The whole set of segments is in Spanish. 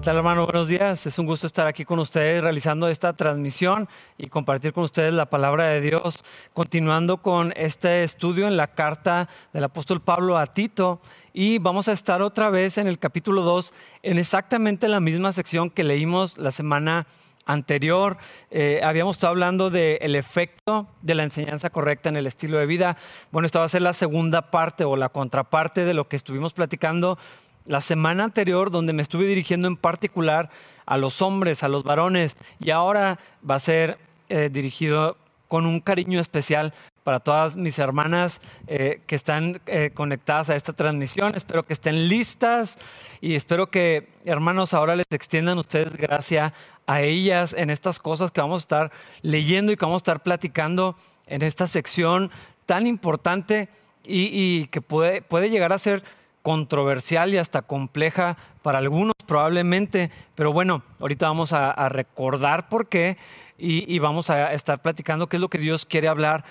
¿Qué tal hermano? Buenos días. Es un gusto estar aquí con ustedes realizando esta transmisión y compartir con ustedes la palabra de Dios, continuando con este estudio en la carta del apóstol Pablo a Tito. Y vamos a estar otra vez en el capítulo 2, en exactamente la misma sección que leímos la semana anterior. Eh, habíamos estado hablando del efecto de la enseñanza correcta en el estilo de vida. Bueno, esta va a ser la segunda parte o la contraparte de lo que estuvimos platicando la semana anterior, donde me estuve dirigiendo en particular a los hombres, a los varones, y ahora va a ser eh, dirigido con un cariño especial para todas mis hermanas eh, que están eh, conectadas a esta transmisión. Espero que estén listas y espero que, hermanos, ahora les extiendan ustedes gracia a ellas en estas cosas que vamos a estar leyendo y que vamos a estar platicando en esta sección tan importante y, que puede, puede llegar a ser controversial y hasta compleja para algunos probablemente, pero bueno, ahorita vamos a, recordar por qué y, vamos a estar platicando qué es lo que Dios quiere hablar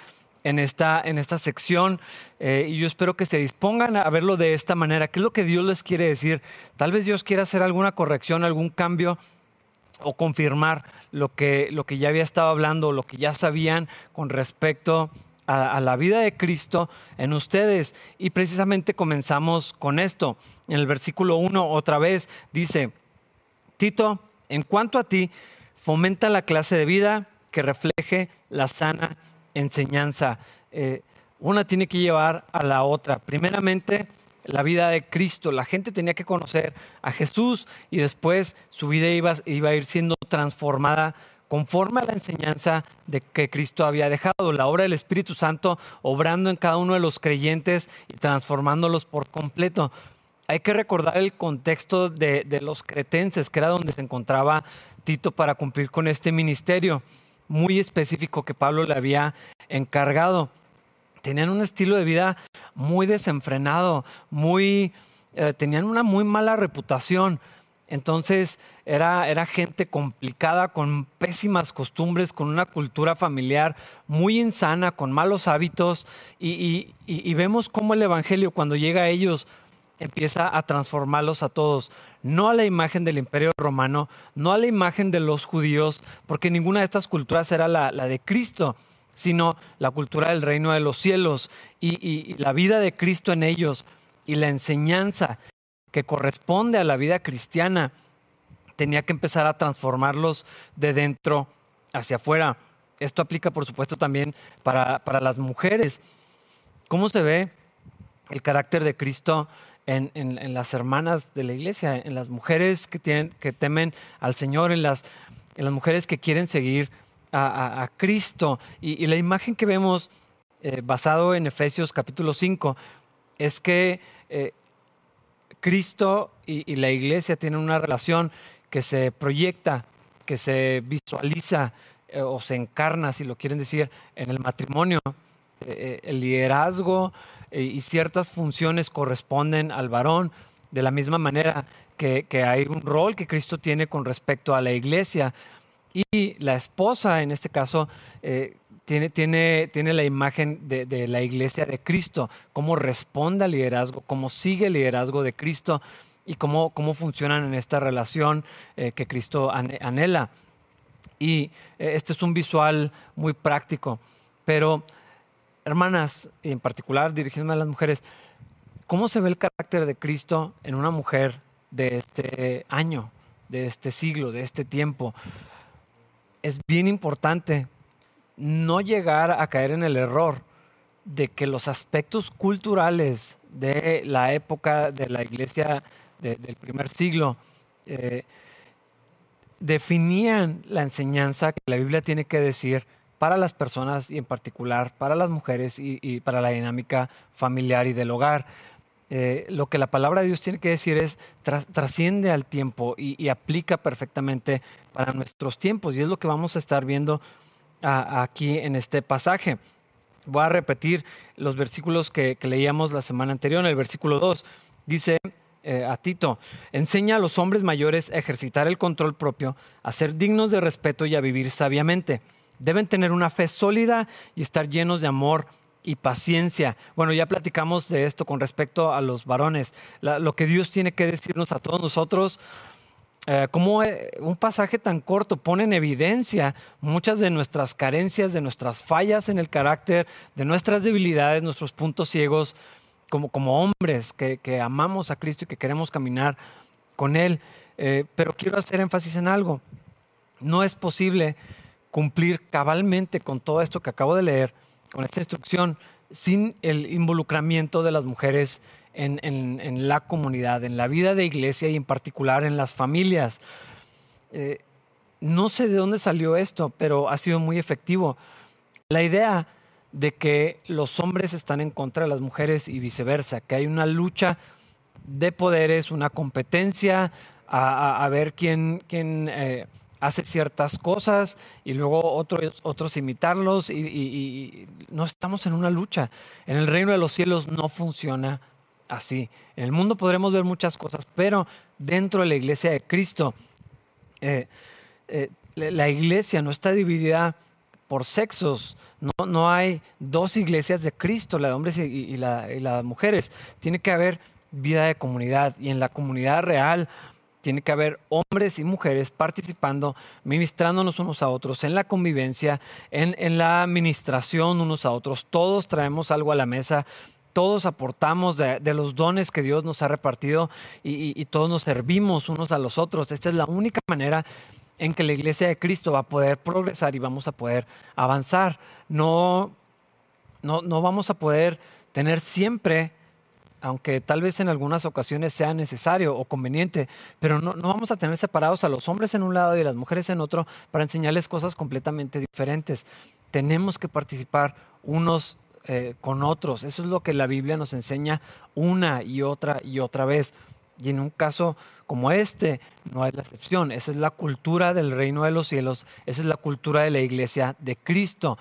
en esta, en esta sección. Eh, y yo espero que se dispongan a verlo de esta manera, qué es lo que Dios les quiere decir. Tal vez Dios quiera hacer alguna corrección, algún cambio o confirmar lo que, lo que ya había estado hablando, lo que ya sabían con respecto a, la vida de Cristo en ustedes. Y precisamente comenzamos con esto. En el versículo 1 otra vez dice, Tito, en cuanto a ti, fomenta la clase de vida que refleje la sana enseñanza. Eh, una tiene que llevar a la otra. Primeramente, la vida de Cristo. La gente tenía que conocer a Jesús y después su vida iba, iba a ir siendo transformada conforme a la enseñanza de que Cristo había dejado, la obra del Espíritu Santo obrando en cada uno de los creyentes y transformándolos por completo. Hay que recordar el contexto de, los cretenses, que era donde se encontraba Tito para cumplir con este ministerio muy específico que Pablo le había encargado. Tenían un estilo de vida muy desenfrenado, muy, eh, tenían una muy mala reputación. Entonces era, era, gente complicada, con pésimas costumbres, con una cultura familiar muy insana, con malos hábitos. Y, vemos cómo el Evangelio cuando llega a ellos empieza a transformarlos a todos. No a la imagen del imperio romano, no a la imagen de los judíos, porque ninguna de estas culturas era la, de Cristo sino la cultura del reino de los cielos y la vida de Cristo en ellos y la enseñanza que corresponde a la vida cristiana, tenía que empezar a transformarlos de dentro hacia afuera. Esto aplica, por supuesto, también para, las mujeres. ¿Cómo se ve el carácter de Cristo en, las hermanas de la iglesia, en las mujeres que, tienen, que temen al Señor, en las, en las mujeres que quieren seguir a, Cristo? Y, la imagen que vemos eh, basado en Efesios capítulo 5 es que eh, Cristo y, la iglesia tienen una relación que se proyecta, que se visualiza eh, o se encarna, si lo quieren decir, en el matrimonio. Eh, eh, el liderazgo y ciertas funciones corresponden al varón de la misma manera que, hay un rol que Cristo tiene con respecto a la iglesia. Y la esposa, en este caso, tiene, tiene, tiene la imagen de, la iglesia de Cristo, cómo responde al liderazgo, cómo sigue el liderazgo de Cristo y cómo, cómo funcionan en esta relación eh, que Cristo anhela. Y eh, este es un visual muy práctico, pero hermanas, en particular dirigiéndome a las mujeres, ¿cómo se ve el carácter de Cristo en una mujer de este año, de este siglo, de este tiempo? Es bien importante no llegar a caer en el error de que los aspectos culturales de la época de la iglesia del primer siglo eh, definían la enseñanza que la Biblia tiene que decir para las personas y en particular para las mujeres y, para la dinámica familiar y del hogar. Eh, lo que la palabra de Dios tiene que decir es trasciende al tiempo y, aplica perfectamente para nuestros tiempos y es lo que vamos a estar viendo aquí en este pasaje. Voy a repetir los versículos que, leíamos la semana anterior. En el versículo 2 dice eh, a Tito, enseña a los hombres mayores a ejercitar el control propio, a ser dignos de respeto y a vivir sabiamente. Deben tener una fe sólida y estar llenos de amor y paciencia. Bueno, ya platicamos de esto con respecto a los varones. lo que Dios tiene que decirnos a todos nosotros eh, cómo eh, un pasaje tan corto pone en evidencia muchas de nuestras carencias, de nuestras fallas en el carácter, de nuestras debilidades, nuestros puntos ciegos, como, como hombres que, amamos a Cristo y que queremos caminar con Él. Eh, pero quiero hacer énfasis en algo. No es posible cumplir cabalmente con todo esto que acabo de leer, con esta instrucción, sin el involucramiento de las mujeres en, la comunidad, en la vida de iglesia y en particular en las familias. Eh, no sé de dónde salió esto, pero ha sido muy efectivo. La idea de que los hombres están en contra de las mujeres y viceversa, que hay una lucha de poderes, una competencia a, ver quién, quién eh, hace ciertas cosas y luego otros, otros imitarlos y, no estamos en una lucha. En el reino de los cielos no funciona así. En el mundo podremos ver muchas cosas, pero dentro de la iglesia de Cristo, eh, eh, la iglesia no está dividida por sexos. No, no, hay dos iglesias de Cristo, la de hombres y, la, y la de mujeres. Tiene que haber vida de comunidad y en la comunidad real tiene que haber hombres y mujeres participando, ministrándonos unos a otros en la convivencia, en, en, la administración unos a otros. Todos traemos algo a la mesa todos aportamos de, los dones que Dios nos ha repartido y, todos nos servimos unos a los otros. Esta es la única manera en que la iglesia de Cristo va a poder progresar y vamos a poder avanzar. No, no, no vamos a poder tener siempre, aunque tal vez en algunas ocasiones sea necesario o conveniente, pero no, no vamos a tener separados a los hombres en un lado y a las mujeres en otro para enseñarles cosas completamente diferentes. Tenemos que participar unos eh, con otros. Eso es lo que la Biblia nos enseña una y otra y otra vez. Y en un caso como este, no es la excepción. Esa es la cultura del reino de los cielos, esa es la cultura de la iglesia de Cristo.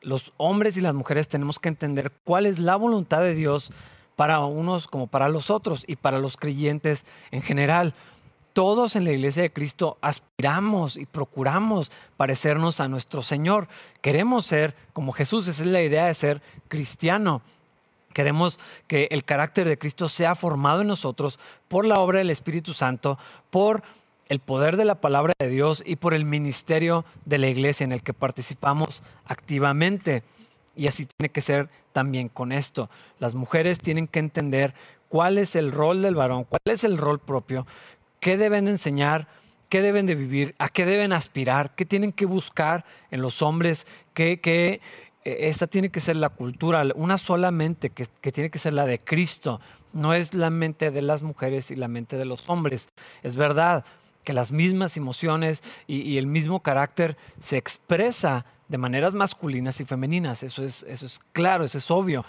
Los hombres y las mujeres tenemos que entender cuál es la voluntad de Dios para unos como para los otros y para los creyentes en general todos en la iglesia de Cristo aspiramos y procuramos parecernos a nuestro Señor. Queremos ser como Jesús, esa es la idea de ser cristiano. Queremos que el carácter de Cristo sea formado en nosotros por la obra del Espíritu Santo, por el poder de la palabra de Dios y por el ministerio de la iglesia en el que participamos activamente. Y así tiene que ser también con esto. Las mujeres tienen que entender cuál es el rol del varón, cuál es el rol propio, qué deben enseñar, qué deben de vivir, a qué deben aspirar, qué tienen que buscar en los hombres, qué, eh, esta tiene que ser la cultura, una sola mente que, tiene que ser la de Cristo. No es la mente de las mujeres y la mente de los hombres. Es verdad que las mismas emociones y, el mismo carácter se expresa de maneras masculinas y femeninas. Eso es, eso es claro, eso es obvio.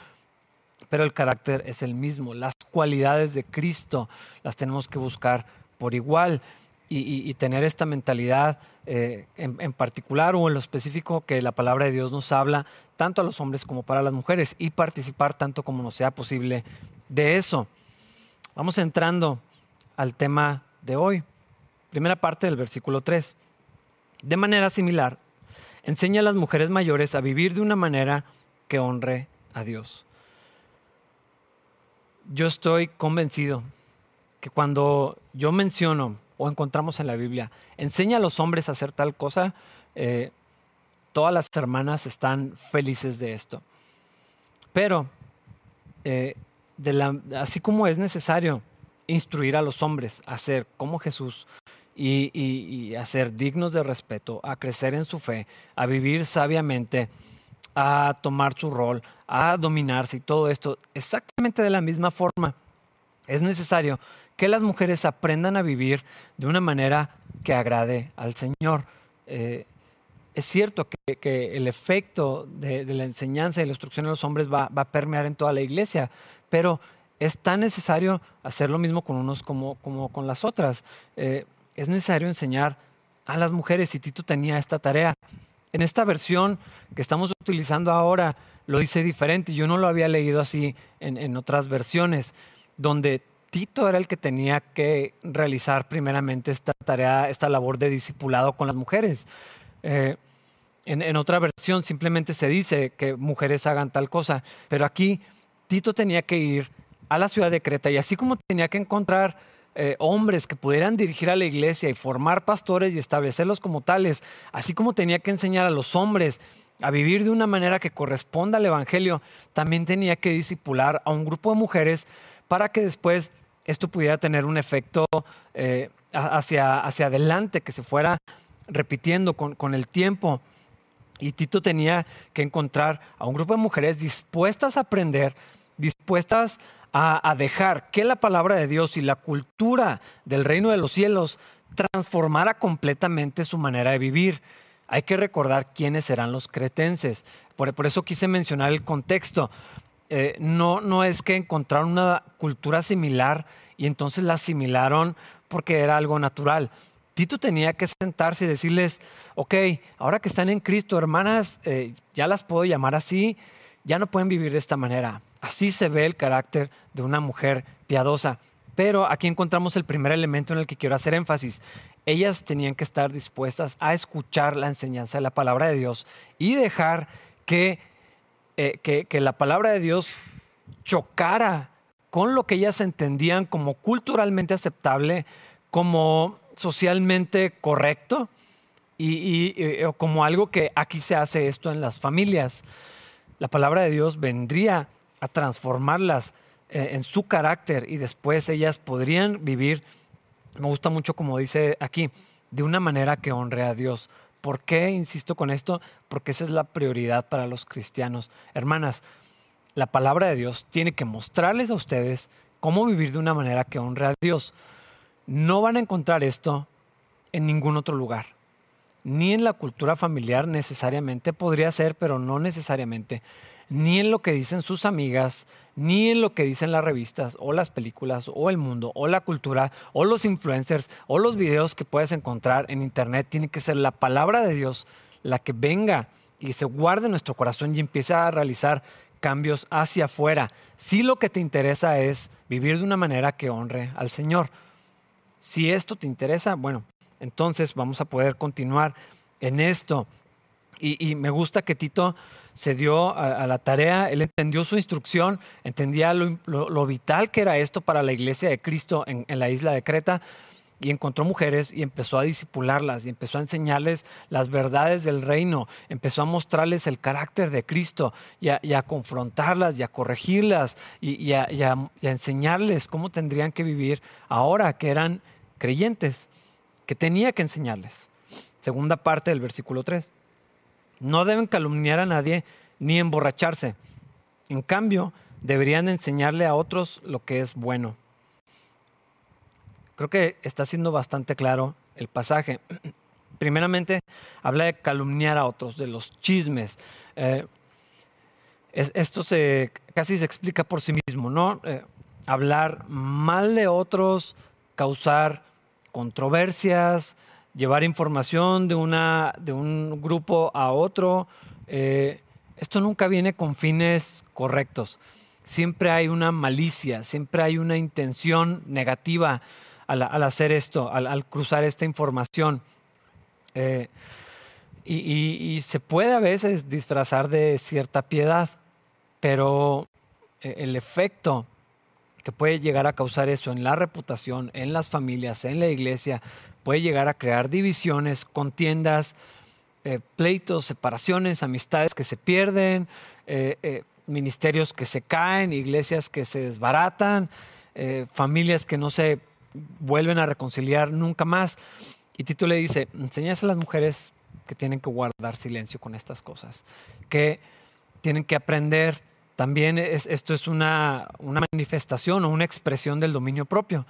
Pero el carácter es el mismo. Las cualidades de Cristo las tenemos que buscar por igual y, tener esta mentalidad eh, en, particular o en lo específico que la palabra de Dios nos habla tanto a los hombres como para las mujeres y participar tanto como nos sea posible de eso. Vamos entrando al tema de hoy. Primera parte del versículo 3. De manera similar, enseña a las mujeres mayores a vivir de una manera que honre a Dios. Yo estoy convencido que cuando yo menciono o encontramos en la Biblia, enseña a los hombres a hacer tal cosa, eh, todas las hermanas están felices de esto. Pero, eh, así como es necesario instruir a los hombres a ser como Jesús y, y a ser dignos de respeto, a crecer en su fe, a vivir sabiamente, a tomar su rol, a dominarse y todo esto, exactamente de la misma forma, es necesario que las mujeres aprendan a vivir de una manera que agrade al Señor. Eh, es cierto que, el efecto de, la enseñanza y la instrucción de los hombres va, a permear en toda la iglesia, pero es tan necesario hacer lo mismo con unos como, como con las otras. Eh, es necesario enseñar a las mujeres y Tito tenía esta tarea. En esta versión que estamos utilizando ahora lo dice diferente. Yo no lo había leído así en, en otras versiones, donde Tito era el que tenía que realizar primeramente esta tarea, esta labor de discipulado con las mujeres. Eh, en, otra versión simplemente se dice que mujeres hagan tal cosa, pero aquí Tito tenía que ir a la ciudad de Creta y así como tenía que encontrar eh, hombres que pudieran dirigir a la iglesia y formar pastores y establecerlos como tales, así como tenía que enseñar a los hombres a vivir de una manera que corresponda al Evangelio, también tenía que disipular a un grupo de mujeres para que después esto pudiera tener un efecto eh, hacia, hacia adelante, que se fuera repitiendo con, con el tiempo. Y Tito tenía que encontrar a un grupo de mujeres dispuestas a aprender, dispuestas a, dejar que la palabra de Dios y la cultura del reino de los cielos transformara completamente su manera de vivir. Hay que recordar quiénes eran los cretenses. Por, eso quise mencionar el contexto. Eh, no, no es que encontraron una cultura similar y entonces la asimilaron porque era algo natural. Tito tenía que sentarse y decirles, ok, ahora que están en Cristo, hermanas, eh, ya las puedo llamar así, ya no pueden vivir de esta manera. Así se ve el carácter de una mujer piadosa. Pero aquí encontramos el primer elemento en el que quiero hacer énfasis. Ellas tenían que estar dispuestas a escuchar la enseñanza de la palabra de Dios y dejar que, eh, que, la palabra de Dios chocara con lo que ellas entendían como culturalmente aceptable, como socialmente correcto y, y, como algo que aquí se hace esto en las familias. La palabra de Dios vendría a transformarlas eh, en su carácter y después ellas podrían vivir, me gusta mucho como dice aquí, de una manera que honre a Dios. ¿Por qué insisto con esto? Porque esa es la prioridad para los cristianos. Hermanas, la palabra de Dios tiene que mostrarles a ustedes cómo vivir de una manera que honre a Dios. No van a encontrar esto en ningún otro lugar. Ni en la cultura familiar necesariamente, podría ser, pero no necesariamente ni en lo que dicen sus amigas, ni en lo que dicen las revistas o las películas o el mundo o la cultura o los influencers o los videos que puedes encontrar en internet. Tiene que ser la palabra de Dios la que venga y se guarde en nuestro corazón y empiece a realizar cambios hacia afuera. Si lo que te interesa es vivir de una manera que honre al Señor. Si esto te interesa, bueno, entonces vamos a poder continuar en esto. Y, me gusta que Tito se dio a, la tarea, él entendió su instrucción, entendía lo, vital que era esto para la iglesia de Cristo en, la isla de Creta y encontró mujeres y empezó a disipularlas y empezó a enseñarles las verdades del reino, empezó a mostrarles el carácter de Cristo y a, confrontarlas y a corregirlas y, a, y a enseñarles cómo tendrían que vivir ahora que eran creyentes, que tenía que enseñarles. Segunda parte del versículo 3. No deben calumniar a nadie ni emborracharse. En cambio, deberían enseñarle a otros lo que es bueno. Creo que está siendo bastante claro el pasaje. Primeramente, habla de calumniar a otros, de los chismes. Eh, esto se, casi se explica por sí mismo, ¿no? Eh, hablar mal de otros, causar controversias, llevar información de, una, de un grupo a otro. Eh, esto nunca viene con fines correctos. Siempre hay una malicia, siempre hay una intención negativa al, hacer esto, al, cruzar esta información. Eh, y, se puede a veces disfrazar de cierta piedad, pero eh, el efecto que puede llegar a causar eso en la reputación, en las familias, en la iglesia, puede llegar a crear divisiones, contiendas, eh, pleitos, separaciones, amistades que se pierden, eh, eh, ministerios que se caen, iglesias que se desbaratan, familias que no se vuelven a reconciliar nunca más. Y Tito le dice, enseñas a las mujeres que tienen que guardar silencio con estas cosas, que tienen que aprender. También esto es una, manifestación o una expresión del dominio propio.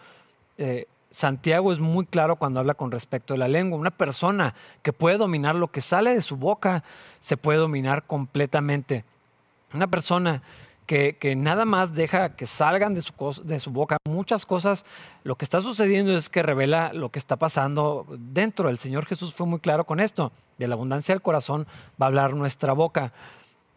Santiago es muy claro cuando habla con respecto a la lengua. Una persona que puede dominar lo que sale de su boca se puede dominar completamente. Una persona que, nada más deja que salgan de su, de su boca muchas cosas, lo que está sucediendo es que revela lo que está pasando dentro. El Señor Jesús fue muy claro con esto. De la abundancia del corazón va a hablar nuestra boca.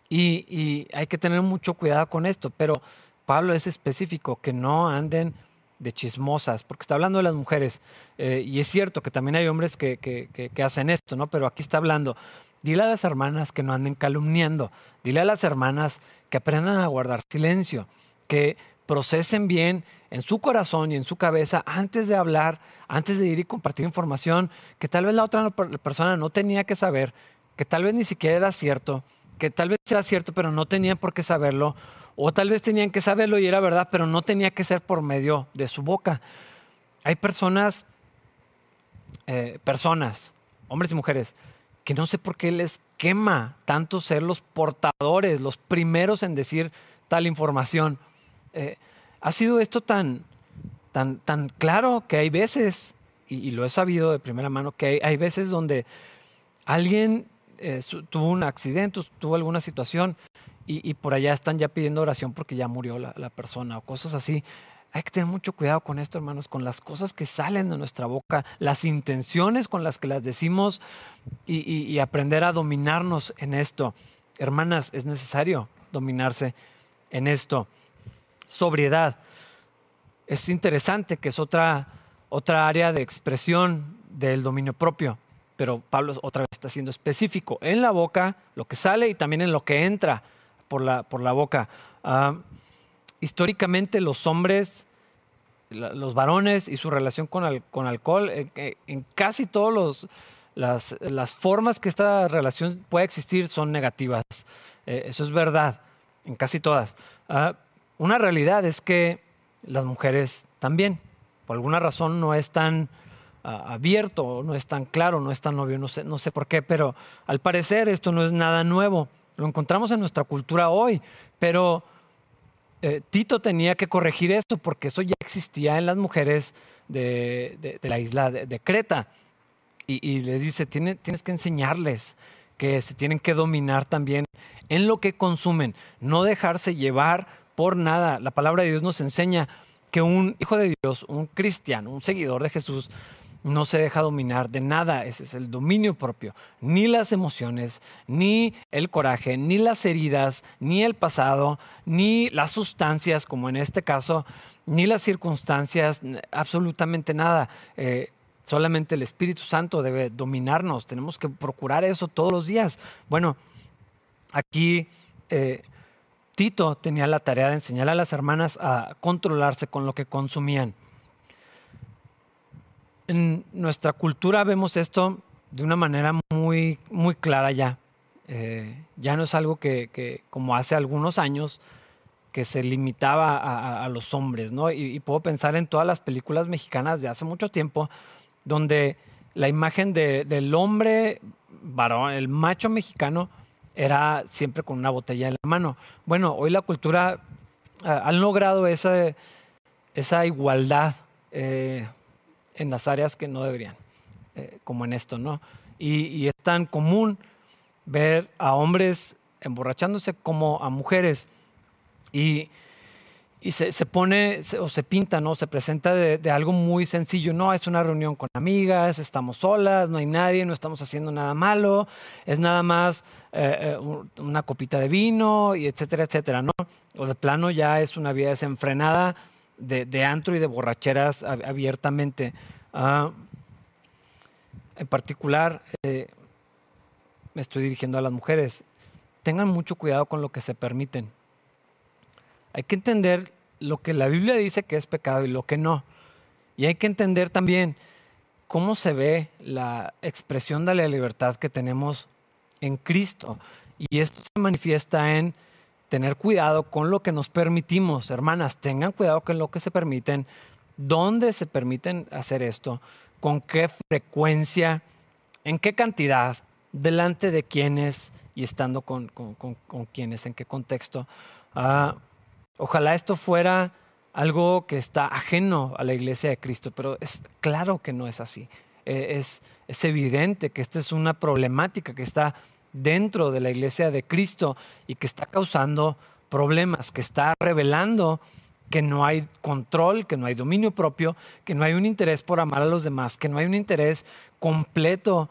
Y, y hay que tener mucho cuidado con esto. Pero Pablo es específico, que no anden de chismosas, porque está hablando de las mujeres, eh, y es cierto que también hay hombres que, que, hacen esto, ¿no? Pero aquí está hablando, dile a las hermanas que no anden calumniando, dile a las hermanas que aprendan a guardar silencio, que procesen bien en su corazón y en su cabeza antes de hablar, antes de ir y compartir información que tal vez la otra persona no tenía que saber, que tal vez ni siquiera era cierto, que tal vez era cierto, pero no tenían por qué saberlo, o tal vez tenían que saberlo y era verdad, pero no tenía que ser por medio de su boca. Hay personas, eh, personas, hombres y mujeres, que no sé por qué les quema tanto ser los portadores, los primeros en decir tal información. Eh, ha sido esto tan, tan, tan claro que hay veces, y, lo he sabido de primera mano, que hay, veces donde alguien eh, tuvo un accidente, tuvo alguna situación y, por allá están ya pidiendo oración porque ya murió la, la, persona o cosas así. Hay que tener mucho cuidado con esto, hermanos, con las cosas que salen de nuestra boca, las intenciones con las que las decimos y aprender a dominarnos en esto. Hermanas, es necesario dominarse en esto. Sobriedad. Es interesante que es otra, otra área de expresión del dominio propio, pero Pablo otra vez está siendo específico en la boca, lo que sale y también en lo que entra por la, por la boca. Ah, históricamente los hombres, los varones y su relación con, con alcohol, en, casi todas las, las, formas que esta relación puede existir son negativas. Eh, eso es verdad, en casi todas. Ah, una realidad es que las mujeres también, por alguna razón no es tan ah, abierto, no es tan claro, no es tan obvio, no sé, no sé por qué, pero al parecer esto no es nada nuevo. Lo encontramos en nuestra cultura hoy, pero eh, Tito tenía que corregir eso porque eso ya existía en las mujeres de, la isla de, Creta. Y, le dice, tienes que enseñarles que se tienen que dominar también en lo que consumen, no dejarse llevar por nada. La palabra de Dios nos enseña que un hijo de Dios, un cristiano, un seguidor de Jesús, no se deja dominar de nada. Ese es el dominio propio. Ni las emociones, ni el coraje, ni las heridas, ni el pasado, ni las sustancias, como en este caso, ni las circunstancias, absolutamente nada. Eh, Solamente el Espíritu Santo debe dominarnos. Tenemos que procurar eso todos los días. Bueno, aquí eh, Tito tenía la tarea de enseñar a las hermanas a controlarse con lo que consumían. En nuestra cultura vemos esto de una manera muy, muy clara ya. Eh, ya no es algo que, como hace algunos años, que se limitaba a, los hombres, ¿no? y, puedo pensar en todas las películas mexicanas de hace mucho tiempo, donde la imagen del hombre varón, el macho mexicano, era siempre con una botella en la mano. Bueno, hoy la cultura ha han logrado esa, esa igualdad eh, en las áreas que no deberían, eh, como en esto, ¿no? Y, y, es tan común ver a hombres emborrachándose como a mujeres. Y y se, pone o se pinta, ¿no? Se presenta de, algo muy sencillo. No, es una reunión con amigas, estamos solas, no hay nadie, no estamos haciendo nada malo, es nada más eh, eh, una copita de vino, y etcétera, etcétera, ¿no? O de plano ya es una vida desenfrenada de, antro y de borracheras abiertamente. Ah, en particular, eh, me estoy dirigiendo a las mujeres. Tengan mucho cuidado con lo que se permiten. Hay que entender lo que la Biblia dice que es pecado y lo que no. Y hay que entender también cómo se ve la expresión de la libertad que tenemos en Cristo. Y esto se manifiesta en tener cuidado con lo que nos permitimos. Hermanas, tengan cuidado con lo que se permiten, dónde se permiten hacer esto, con qué frecuencia, en qué cantidad, delante de quiénes y estando con, con, quiénes, en qué contexto. Ah, Ojalá esto fuera algo que está ajeno a la iglesia de Cristo, pero es claro que no es así. E, es, es evidente que esta es una problemática que está dentro de la iglesia de Cristo y que está causando problemas, que está revelando que no hay control, que no hay dominio propio, que no hay un interés por amar a los demás, que no hay un interés completo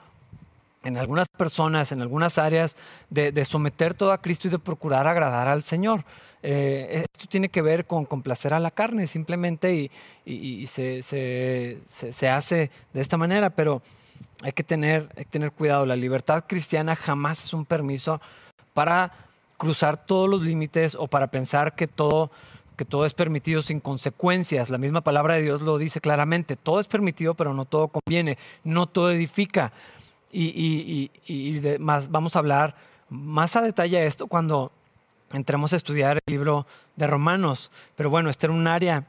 en algunas personas, en algunas áreas, de, someter todo a Cristo y de procurar agradar al Señor. Eh, esto tiene que ver con complacer a la carne simplemente y, se, se, hace de esta manera, pero hay que, tener, hay que tener cuidado. La libertad cristiana jamás es un permiso para cruzar todos los límites o para pensar que todo, que todo es permitido sin consecuencias. La misma palabra de Dios lo dice claramente. Todo es permitido, pero no todo conviene. No todo edifica. Y, más, vamos a hablar más a detalle de esto cuando entremos a estudiar el libro de Romanos. Pero bueno, este era un área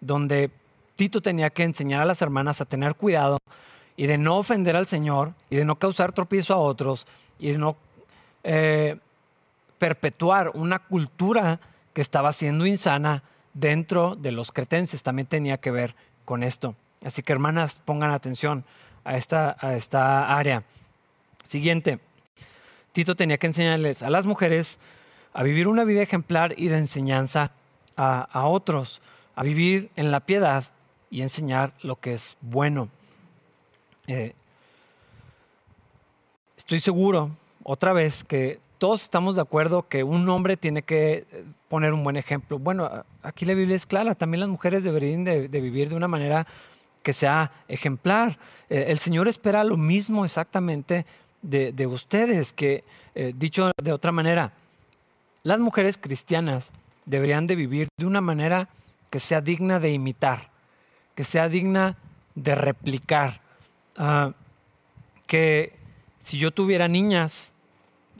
donde Tito tenía que enseñar a las hermanas a tener cuidado y de no ofender al Señor y de no causar tropiezo a otros y de no eh, perpetuar una cultura que estaba siendo insana dentro de los cretenses. También tenía que ver con esto. Así que hermanas, pongan atención a esta, a esta área. Siguiente, Tito tenía que enseñarles a las mujeres a vivir una vida ejemplar y de enseñanza a, otros, a vivir en la piedad y enseñar lo que es bueno. Eh, estoy seguro, otra vez, que todos estamos de acuerdo que un hombre tiene que eh, poner un buen ejemplo. Bueno, aquí la Biblia es clara, también las mujeres deberían de, vivir de una manera que sea ejemplar. Eh, el Señor espera lo mismo exactamente de, ustedes, que dicho de otra manera, las mujeres cristianas deberían de vivir de una manera que sea digna de imitar, que sea digna de replicar. Ah, que si yo tuviera niñas,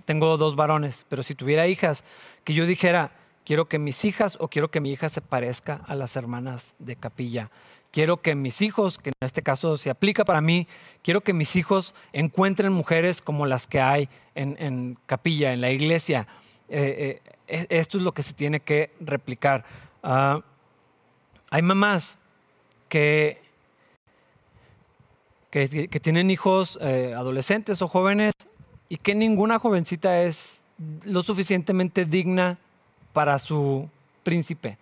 tengo dos varones, pero si tuviera hijas, que yo dijera, quiero que mis hijas o quiero que mi hija se parezca a las hermanas de capilla. Quiero que mis hijos, que en este caso se aplica para mí, quiero que mis hijos encuentren mujeres como las que hay en, capilla, en la iglesia. Eh, eh, e, esto es lo que se tiene que replicar. Ah, hay mamás que, que, tienen hijos eh, adolescentes o jóvenes y que ninguna jovencita es lo suficientemente digna para su príncipe.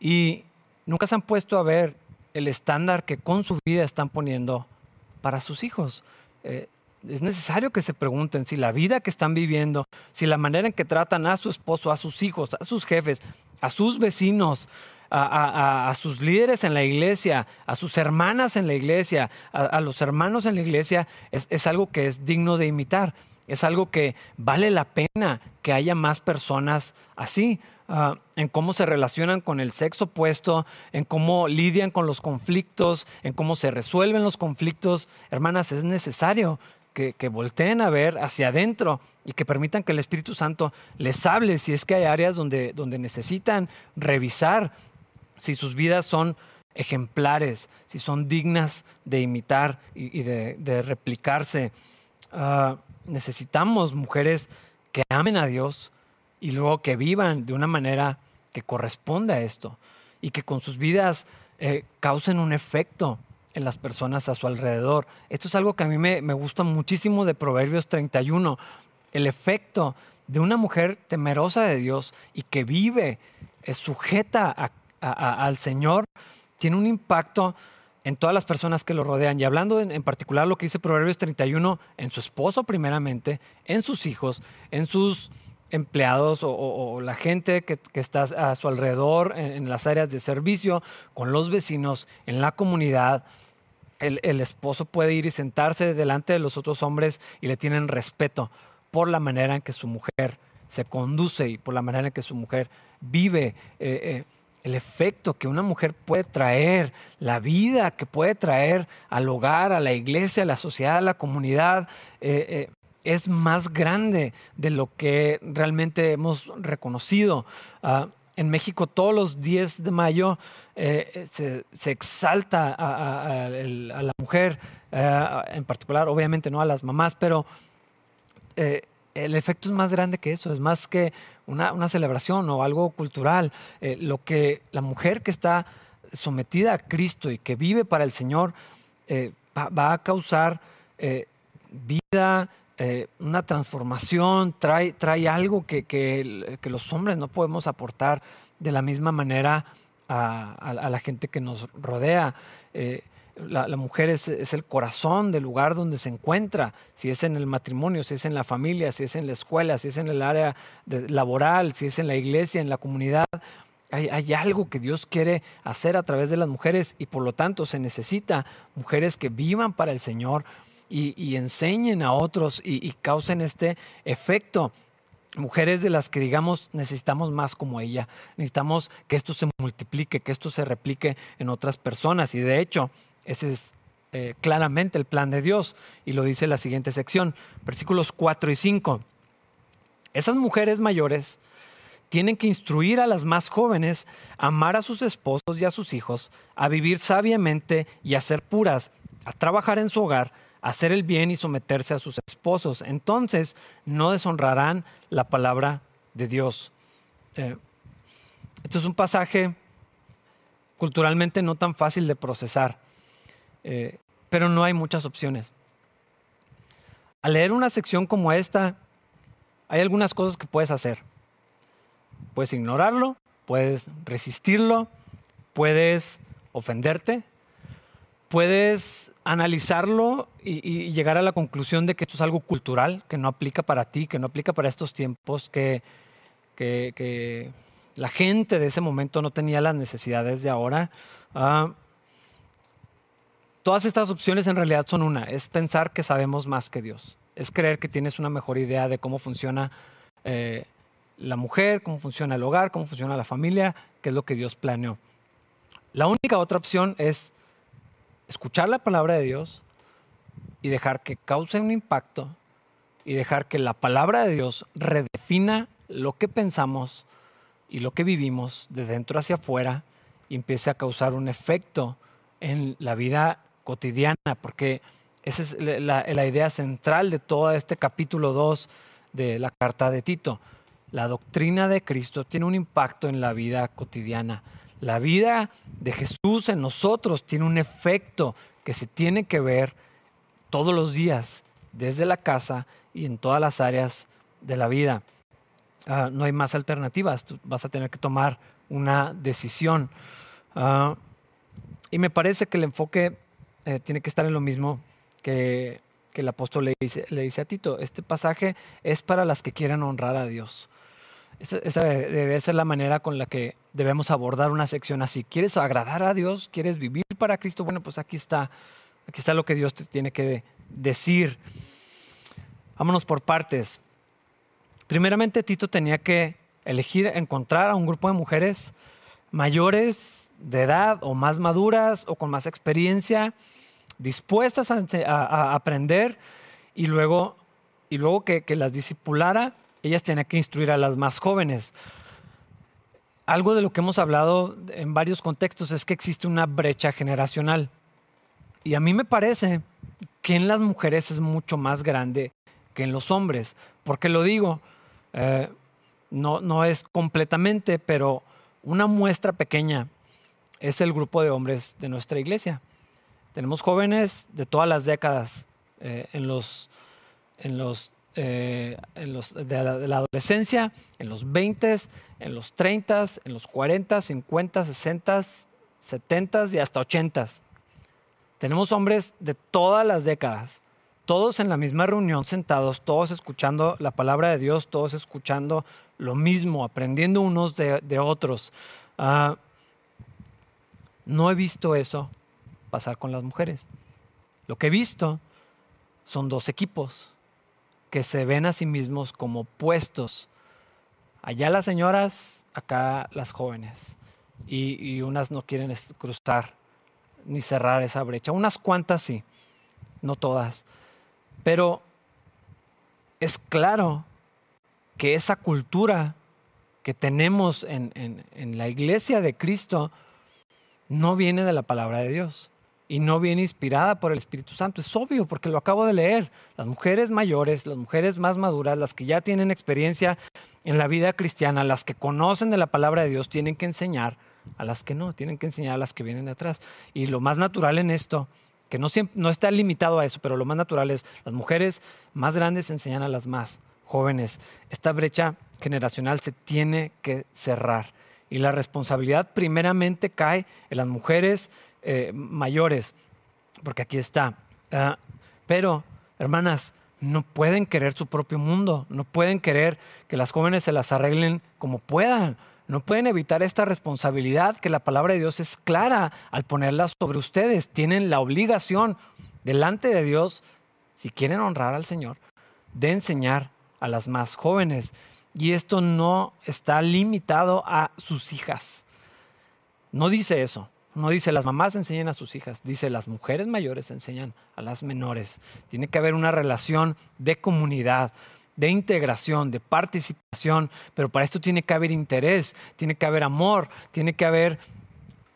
Y nunca se han puesto a ver el estándar que con su vida están poniendo para sus hijos. Eh, es necesario que se pregunten si la vida que están viviendo, si la manera en que tratan a su esposo, a sus hijos, a sus jefes, a sus vecinos, a, sus líderes en la iglesia, a sus hermanas en la iglesia, a, los hermanos en la iglesia, es, algo que es digno de imitar. Es algo que vale la pena que haya más personas así, ah, en cómo se relacionan con el sexo opuesto, en cómo lidian con los conflictos, en cómo se resuelven los conflictos. Hermanas, es necesario que, volteen a ver hacia adentro y que permitan que el Espíritu Santo les hable si es que hay áreas donde, donde necesitan revisar si sus vidas son ejemplares, si son dignas de imitar y, de, replicarse. Ah, necesitamos mujeres que amen a Dios y luego que vivan de una manera que corresponda a esto y que con sus vidas eh, causen un efecto en las personas a su alrededor. Esto es algo que a mí me, gusta muchísimo de Proverbios 31, el efecto de una mujer temerosa de Dios y que vive, es sujeta a al Señor tiene un impacto en todas las personas que lo rodean. Y hablando en, particular lo que dice Proverbios 31, en su esposo primeramente, en sus hijos, en sus empleados o, la gente que, está a su alrededor, en, las áreas de servicio, con los vecinos, en la comunidad. El, el, esposo puede ir y sentarse delante de los otros hombres y le tienen respeto por la manera en que su mujer se conduce y por la manera en que su mujer vive. Eh, eh, el efecto que una mujer puede traer, la vida que puede traer al hogar, a la iglesia, a la sociedad, a la comunidad, eh, eh, es más grande de lo que realmente hemos reconocido. Ah, en México todos los 10 de mayo eh, se, exalta a, la mujer, en particular, obviamente no a las mamás, pero el efecto es más grande que eso, es más que una, celebración o algo cultural. Eh, lo que la mujer que está sometida a Cristo y que vive para el Señor eh, va, a causar eh, vida, una transformación, trae, trae algo que, que, los hombres no podemos aportar de la misma manera a, la gente que nos rodea la, mujer es, el corazón del lugar donde se encuentra, si es en el matrimonio, si es en la familia, si es en la escuela, si es en el área laboral, si es en la iglesia, en la comunidad. Hay, algo que Dios quiere hacer a través de las mujeres y por lo tanto se necesita mujeres que vivan para el Señor y, enseñen a otros y, causen este efecto. mujeres de las que digamos necesitamos más como ella, necesitamos que esto se multiplique, que esto se replique en otras personas. Y de hecho, ese es eh, claramente el plan de Dios y lo dice la siguiente sección, versículos 4 y 5. Esas mujeres mayores tienen que instruir a las más jóvenes a amar a sus esposos y a sus hijos, a vivir sabiamente y a ser puras, a trabajar en su hogar, a hacer el bien y someterse a sus esposos. Entonces no deshonrarán la palabra de Dios. Eh, esto es un pasaje culturalmente no tan fácil de procesar. Eh, pero no hay muchas opciones. Al leer una sección como esta, hay algunas cosas que puedes hacer. Puedes ignorarlo, puedes resistirlo, puedes ofenderte, puedes analizarlo y, llegar a la conclusión de que esto es algo cultural, que no aplica para ti, que no aplica para estos tiempos, que, la gente de ese momento no tenía las necesidades de ahora. Ah, Todas estas opciones en realidad son una, es pensar que sabemos más que Dios, es creer que tienes una mejor idea de cómo funciona eh, la mujer, cómo funciona el hogar, cómo funciona la familia, qué es lo que Dios planeó. La única otra opción es escuchar la palabra de Dios y dejar que cause un impacto y dejar que la palabra de Dios redefina lo que pensamos y lo que vivimos de dentro hacia afuera y empiece a causar un efecto en la vida cotidiana, porque esa es la, idea central de todo este capítulo 2 de la carta de Tito. La doctrina de Cristo tiene un impacto en la vida cotidiana. La vida de Jesús en nosotros tiene un efecto que se tiene que ver todos los días, desde la casa y en todas las áreas de la vida. Ah, no hay más alternativas, vas a tener que tomar una decisión. Ah, y me parece que el enfoque eh, tiene que estar en lo mismo que, el apóstol le dice, le dice a Tito. Este pasaje es para las que quieren honrar a Dios. Esa, esa, ser la manera con la que debemos abordar una sección así. ¿Quieres agradar a Dios? ¿Quieres vivir para Cristo? Bueno, pues aquí está. Aquí está lo que Dios te tiene que decir. Vámonos por partes. Primeramente, Tito tenía que elegir encontrar a un grupo de mujeres mayores de edad o más maduras o con más experiencia, dispuestas a, aprender y luego, y luego que, las discipulara, ellas tenían que instruir a las más jóvenes. Algo de lo que hemos hablado en varios contextos es que existe una brecha generacional. Y a mí me parece que en las mujeres es mucho más grande que en los hombres. ¿Por qué lo digo? Eh, no, no es completamente, pero una muestra pequeña es el grupo de hombres de nuestra iglesia. Tenemos jóvenes de todas las décadas, eh, en los, en los, eh, en los de, la, adolescencia, en los 20, en los 30, en los 40, 50, 60, 70 y hasta 80. Tenemos hombres de todas las décadas, todos en la misma reunión sentados, todos escuchando la palabra de Dios, todos escuchando lo mismo, aprendiendo unos de, otros. Ah, no he visto eso pasar con las mujeres. Lo que he visto son dos equipos que se ven a sí mismos como puestos. Allá las señoras, acá las jóvenes. Y, y unas no quieren cruzar ni cerrar esa brecha. Unas cuantas sí, no todas. Pero es claro que esa cultura que tenemos en, la iglesia de Cristo no viene de la palabra de Dios y no viene inspirada por el Espíritu Santo. Es obvio porque lo acabo de leer. Las mujeres mayores, las mujeres más maduras, las que ya tienen experiencia en la vida cristiana, las que conocen de la palabra de Dios, tienen que enseñar a las que no, tienen que enseñar a las que vienen atrás. Y lo más natural en esto que no, no está limitado a eso, pero lo más natural es las mujeres más grandes enseñan a las más jóvenes. Esta brecha generacional se tiene que cerrar y la responsabilidad primeramente cae en las mujeres eh, mayores, porque aquí está. Ah, pero, hermanas, no pueden querer su propio mundo, no pueden querer que las jóvenes se las arreglen como puedan no pueden evitar esta responsabilidad que la palabra de Dios es clara al ponerla sobre ustedes. Tienen la obligación delante de Dios, si quieren honrar al Señor, de enseñar a las más jóvenes. Y esto no está limitado a sus hijas. No dice eso. No dice las mamás enseñan a sus hijas, dice las mujeres mayores enseñan a las menores. Tiene que haber una relación de comunidad, de integración, de participación, pero para esto tiene que haber interés, tiene que haber amor, tiene que haber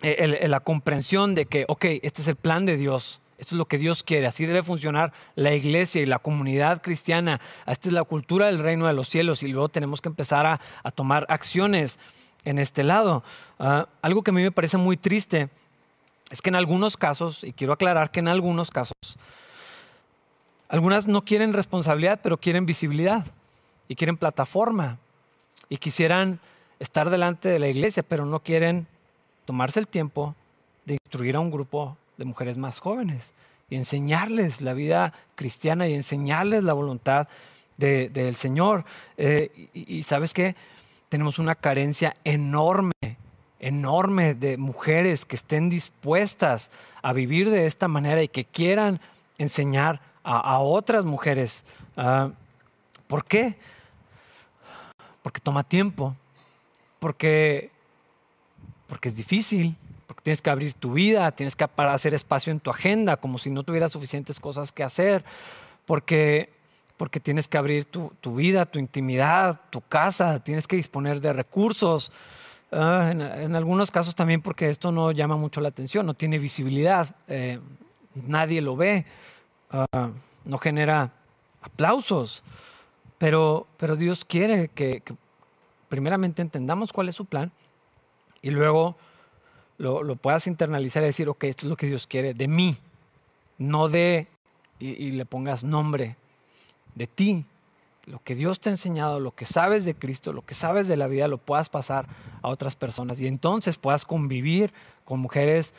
eh, la comprensión de que, ok, este es el plan de Dios, esto es lo que Dios quiere, así debe funcionar la iglesia y la comunidad cristiana, esta es la cultura del reino de los cielos y luego tenemos que empezar a, tomar acciones en este lado. Ah, algo que a mí me parece muy triste es que en algunos casos, y quiero aclarar que en algunos casos, algunas no quieren responsabilidad, pero quieren visibilidad y quieren plataforma y quisieran estar delante de la iglesia, pero no quieren tomarse el tiempo de instruir a un grupo de mujeres más jóvenes y enseñarles la vida cristiana y enseñarles la voluntad del Señor. Eh, y, y sabes qué? Tenemos una carencia enorme, enorme de mujeres que estén dispuestas a vivir de esta manera y que quieran enseñar a, otras mujeres. Ah, ¿Por qué? Porque toma tiempo, porque, porque es difícil, porque tienes que abrir tu vida, tienes que hacer espacio en tu agenda, como si no tuvieras suficientes cosas que hacer, porque, porque tienes que abrir tu, vida, tu intimidad, tu casa, tienes que disponer de recursos. Ah, en, algunos casos también porque esto no llama mucho la atención, no tiene visibilidad, eh, nadie lo ve. Ah, no genera aplausos, pero, pero Dios quiere que, primeramente entendamos cuál es su plan y luego lo, puedas internalizar y decir, ok, esto es lo que Dios quiere de mí, no de, y, le pongas nombre, de ti, lo que Dios te ha enseñado, lo que sabes de Cristo, lo que sabes de la vida, lo puedas pasar a otras personas y entonces puedas convivir con mujeres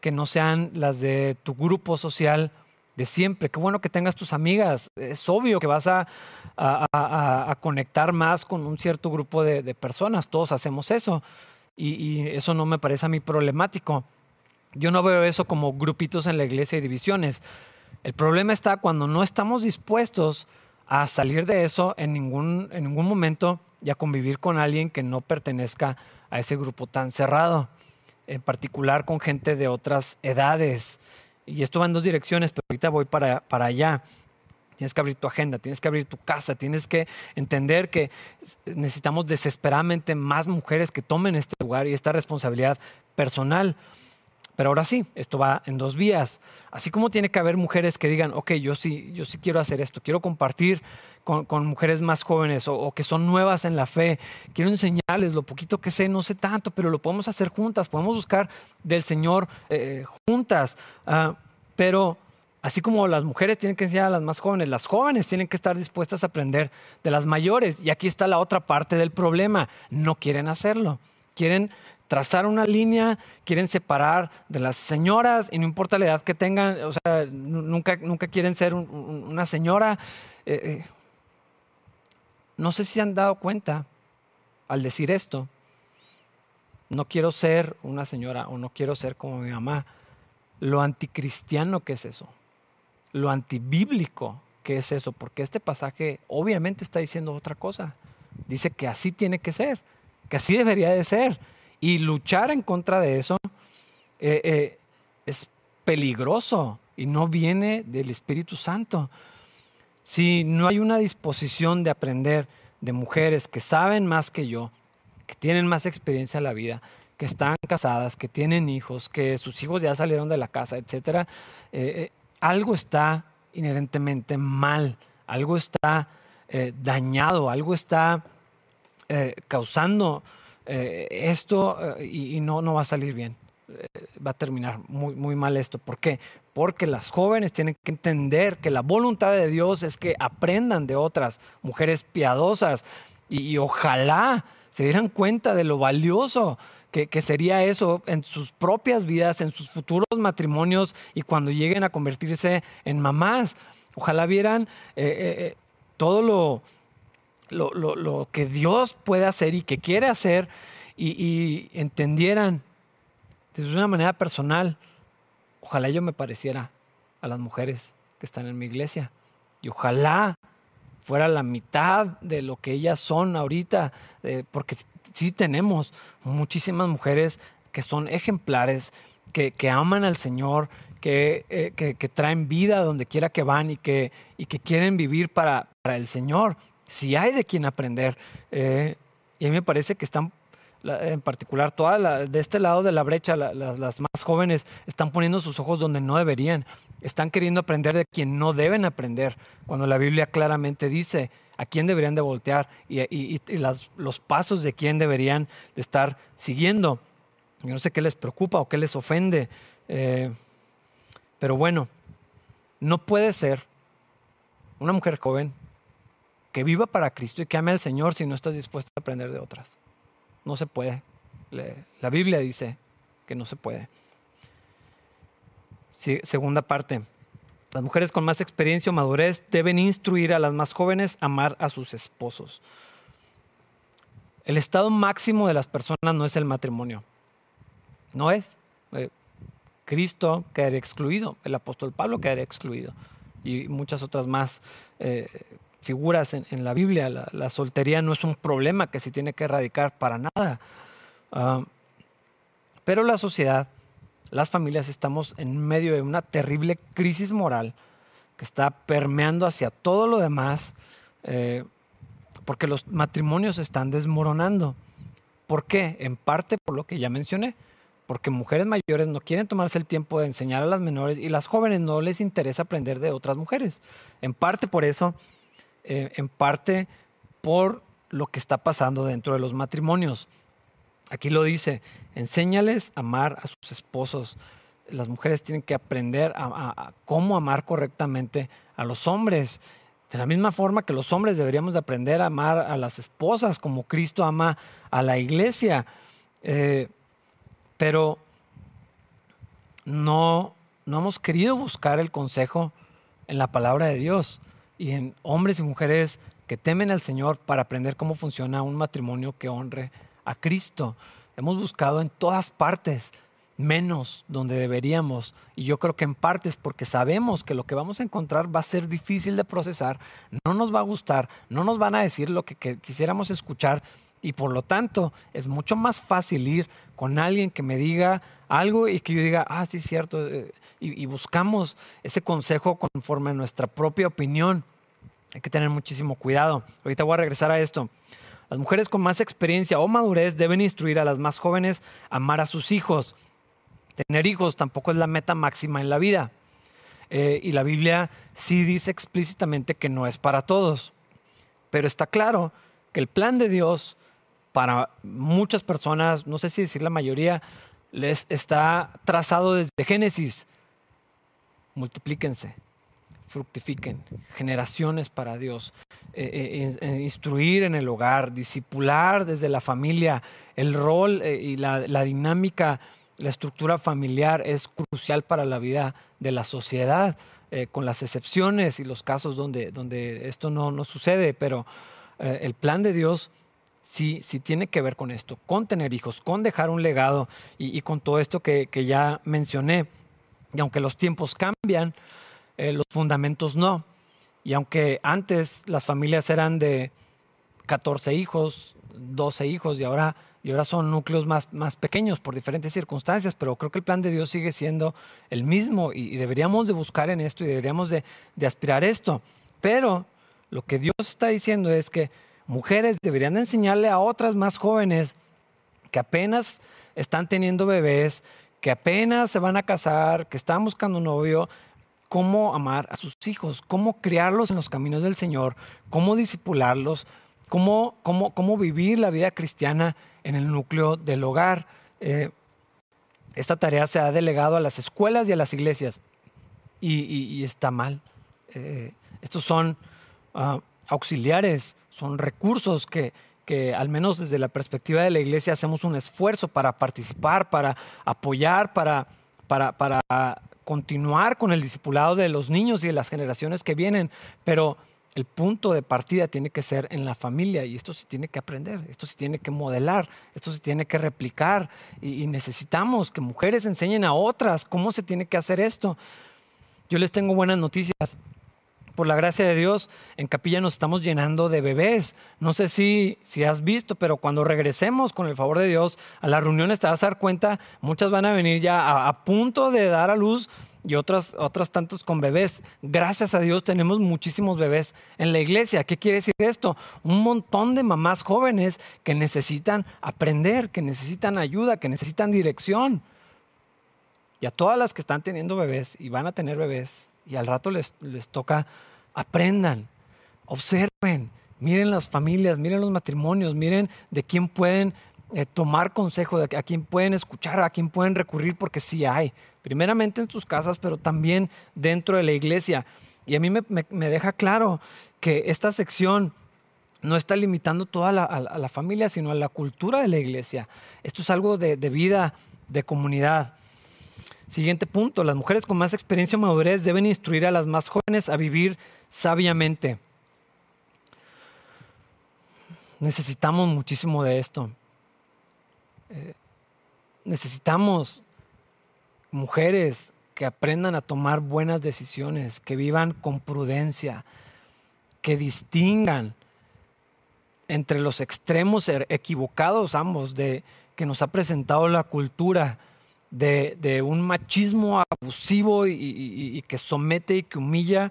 que no sean las de tu grupo social de siempre. Qué bueno que tengas tus amigas. Es obvio que vas a, conectar más con un cierto grupo de, personas. Todos hacemos eso. Y, eso no me parece a mí problemático. Yo no veo eso como grupitos en la iglesia y divisiones. El problema está cuando no estamos dispuestos a salir de eso en ningún, en ningún momento y a convivir con alguien que no pertenezca a ese grupo tan cerrado, en particular con gente de otras edades y esto va en dos direcciones, pero ahorita voy para, para allá. Tienes que abrir tu agenda, tienes que abrir tu casa, tienes que entender que necesitamos desesperadamente más mujeres que tomen este lugar y esta responsabilidad personal. Pero ahora sí, esto va en dos vías. Así como tiene que haber mujeres que digan, ok, yo sí, yo sí quiero hacer esto, quiero compartir con, mujeres más jóvenes o, que son nuevas en la fe, quiero enseñarles lo poquito que sé, no sé tanto, pero lo podemos hacer juntas, podemos buscar del Señor eh, juntas. Ah, pero así como las mujeres tienen que enseñar a las más jóvenes, las jóvenes tienen que estar dispuestas a aprender de las mayores. Y aquí está la otra parte del problema, no quieren hacerlo. Quieren trazar una línea, quieren separar de las señoras y no importa la edad que tengan, o sea, nunca, nunca quieren ser una señora. Eh, eh, no sé si han dado cuenta al decir esto. No quiero ser una señora o no quiero ser como mi mamá. Lo anticristiano que es eso. Lo antibíblico que es eso. Porque este pasaje obviamente está diciendo otra cosa. Dice que así tiene que ser. Que así debería de ser. Y luchar en contra de eso eh, eh, es peligroso y no viene del Espíritu Santo si no hay una disposición de aprender de mujeres que saben más que yo, que tienen más experiencia en la vida, que están casadas, que tienen hijos, que sus hijos ya salieron de la casa, etcétera, eh, algo está inherentemente mal, algo está eh, dañado, algo está causando esto y, no, no va a salir bien. va a terminar muy, muy mal esto. ¿Por qué? porque las jóvenes tienen que entender que la voluntad de Dios es que aprendan de otras mujeres piadosas y, ojalá se dieran cuenta de lo valioso que, sería eso en sus propias vidas, en sus futuros matrimonios y cuando lleguen a convertirse en mamás. Ojalá vieran eh, eh, eh, todo lo, lo, que Dios puede hacer y que quiere hacer y, entendieran de una manera personal Ojalá yo me pareciera a las mujeres que están en mi iglesia. Y ojalá fuera la mitad de lo que ellas son ahorita, porque sí tenemos muchísimas mujeres que son ejemplares, que, aman al Señor, que, eh, que, que, traen vida donde quiera que van y que, y que quieren vivir para, para el Señor. Si hay de quien aprender. Eh, y a mí me parece que están en particular, toda de este lado de la brecha, las más jóvenes están poniendo sus ojos donde no deberían. Están queriendo aprender de quien no deben aprender, cuando la Biblia claramente dice a quién deberían de voltear y, los pasos de quién deberían de estar siguiendo. Yo no sé qué les preocupa o qué les ofende, eh, pero bueno, no puede ser una mujer joven que viva para Cristo y que ame al Señor si no estás dispuesta a aprender de otras. No se puede. La Biblia dice que no se puede. segunda parte. Las mujeres con más experiencia o madurez deben instruir a las más jóvenes a amar a sus esposos. El estado máximo de las personas no es el matrimonio. No es. Eh, Cristo quedaría excluido, el apóstol Pablo quedaría excluido y muchas otras más eh, figuras en, la Biblia. La, soltería no es un problema que se tiene que erradicar para nada. Ah, pero la sociedad, las familias, estamos en medio de una terrible crisis moral que está permeando hacia todo lo demás, eh, porque los matrimonios están desmoronando. ¿Por qué? En parte por lo que ya mencioné, porque mujeres mayores no quieren tomarse el tiempo de enseñar a las menores y las jóvenes no les interesa aprender de otras mujeres. En parte por eso eh, en parte por lo que está pasando dentro de los matrimonios. Aquí lo dice, enséñales a amar a sus esposos. Las mujeres tienen que aprender a, cómo amar correctamente a los hombres. De la misma forma que los hombres deberíamos de aprender a amar a las esposas como Cristo ama a la iglesia. Eh, pero no, no hemos querido buscar el consejo en la palabra de Dios y en hombres y mujeres que temen al Señor para aprender cómo funciona un matrimonio que honre a Cristo. Hemos buscado en todas partes, menos donde deberíamos. Y yo creo que en partes porque sabemos que lo que vamos a encontrar va a ser difícil de procesar, no nos va a gustar, no nos van a decir lo que, quisiéramos escuchar. Y por lo tanto, es mucho más fácil ir con alguien que me diga algo y que yo diga, ah, sí, cierto, eh, y, buscamos ese consejo conforme a nuestra propia opinión. Hay que tener muchísimo cuidado. Ahorita voy a regresar a esto. Las mujeres con más experiencia o madurez deben instruir a las más jóvenes a amar a sus hijos. Tener hijos tampoco es la meta máxima en la vida. Eh, y la Biblia sí dice explícitamente que no es para todos. Pero está claro que el plan de Dios para muchas personas, no sé si decir la mayoría, les está trazado desde Génesis multiplíquense, fructifiquen, generaciones para Dios, eh, eh, eh, instruir en el hogar, discipular desde la familia, el rol y la, dinámica, la estructura familiar es crucial para la vida de la sociedad, con las excepciones y los casos donde, donde esto no, no sucede, pero el plan de Dios sí, sí tiene que ver con esto, con tener hijos, con dejar un legado y, con todo esto que, que ya mencioné. Y aunque los tiempos cambian, eh, los fundamentos no. Y aunque antes las familias eran de 14 hijos, 12 hijos y ahora, y ahora son núcleos más, más pequeños por diferentes circunstancias, pero creo que el plan de Dios sigue siendo el mismo y, deberíamos de buscar en esto y deberíamos de, de aspirar esto. Pero lo que Dios está diciendo es que mujeres deberían enseñarle a otras más jóvenes que apenas están teniendo bebés, que apenas se van a casar, que están buscando un novio, cómo amar a sus hijos, cómo criarlos en los caminos del Señor, cómo disipularlos, cómo, cómo, cómo vivir la vida cristiana en el núcleo del hogar. Eh, esta tarea se ha delegado a las escuelas y a las iglesias y, está mal. Eh, estos son ah, auxiliares, son recursos que, que al menos desde la perspectiva de la iglesia hacemos un esfuerzo para participar, para apoyar, para, para, para continuar con el discipulado de los niños y de las generaciones que vienen, pero el punto de partida tiene que ser en la familia y esto se tiene que aprender, esto se tiene que modelar, esto se tiene que replicar y, y, necesitamos que mujeres enseñen a otras cómo se tiene que hacer esto. Yo les tengo buenas noticias por la gracia de Dios, en capilla nos estamos llenando de bebés. No sé si, si has visto, pero cuando regresemos con el favor de Dios a las reuniones te vas a dar cuenta, muchas van a venir ya a, punto de dar a luz y otras, otras tantos con bebés. Gracias a Dios tenemos muchísimos bebés en la iglesia. ¿Qué quiere decir esto? Un montón de mamás jóvenes que necesitan aprender, que necesitan ayuda, que necesitan dirección. Y a todas las que están teniendo bebés y van a tener bebés, y al rato les, les toca, aprendan, observen, miren las familias, miren los matrimonios, miren de quién pueden eh, tomar consejo, de a quién pueden escuchar, a quién pueden recurrir, porque sí hay, primeramente en sus casas, pero también dentro de la iglesia. Y a mí me, me, deja claro que esta sección no está limitando toda la, a, la familia, sino a la cultura de la iglesia. Esto es algo de, de vida, de comunidad. Siguiente punto, las mujeres con más experiencia o madurez deben instruir a las más jóvenes a vivir sabiamente. Necesitamos muchísimo de esto. Eh, necesitamos mujeres que aprendan a tomar buenas decisiones, que vivan con prudencia, que distingan entre los extremos er, equivocados ambos de que nos ha presentado la cultura de, un machismo abusivo y, que somete y que humilla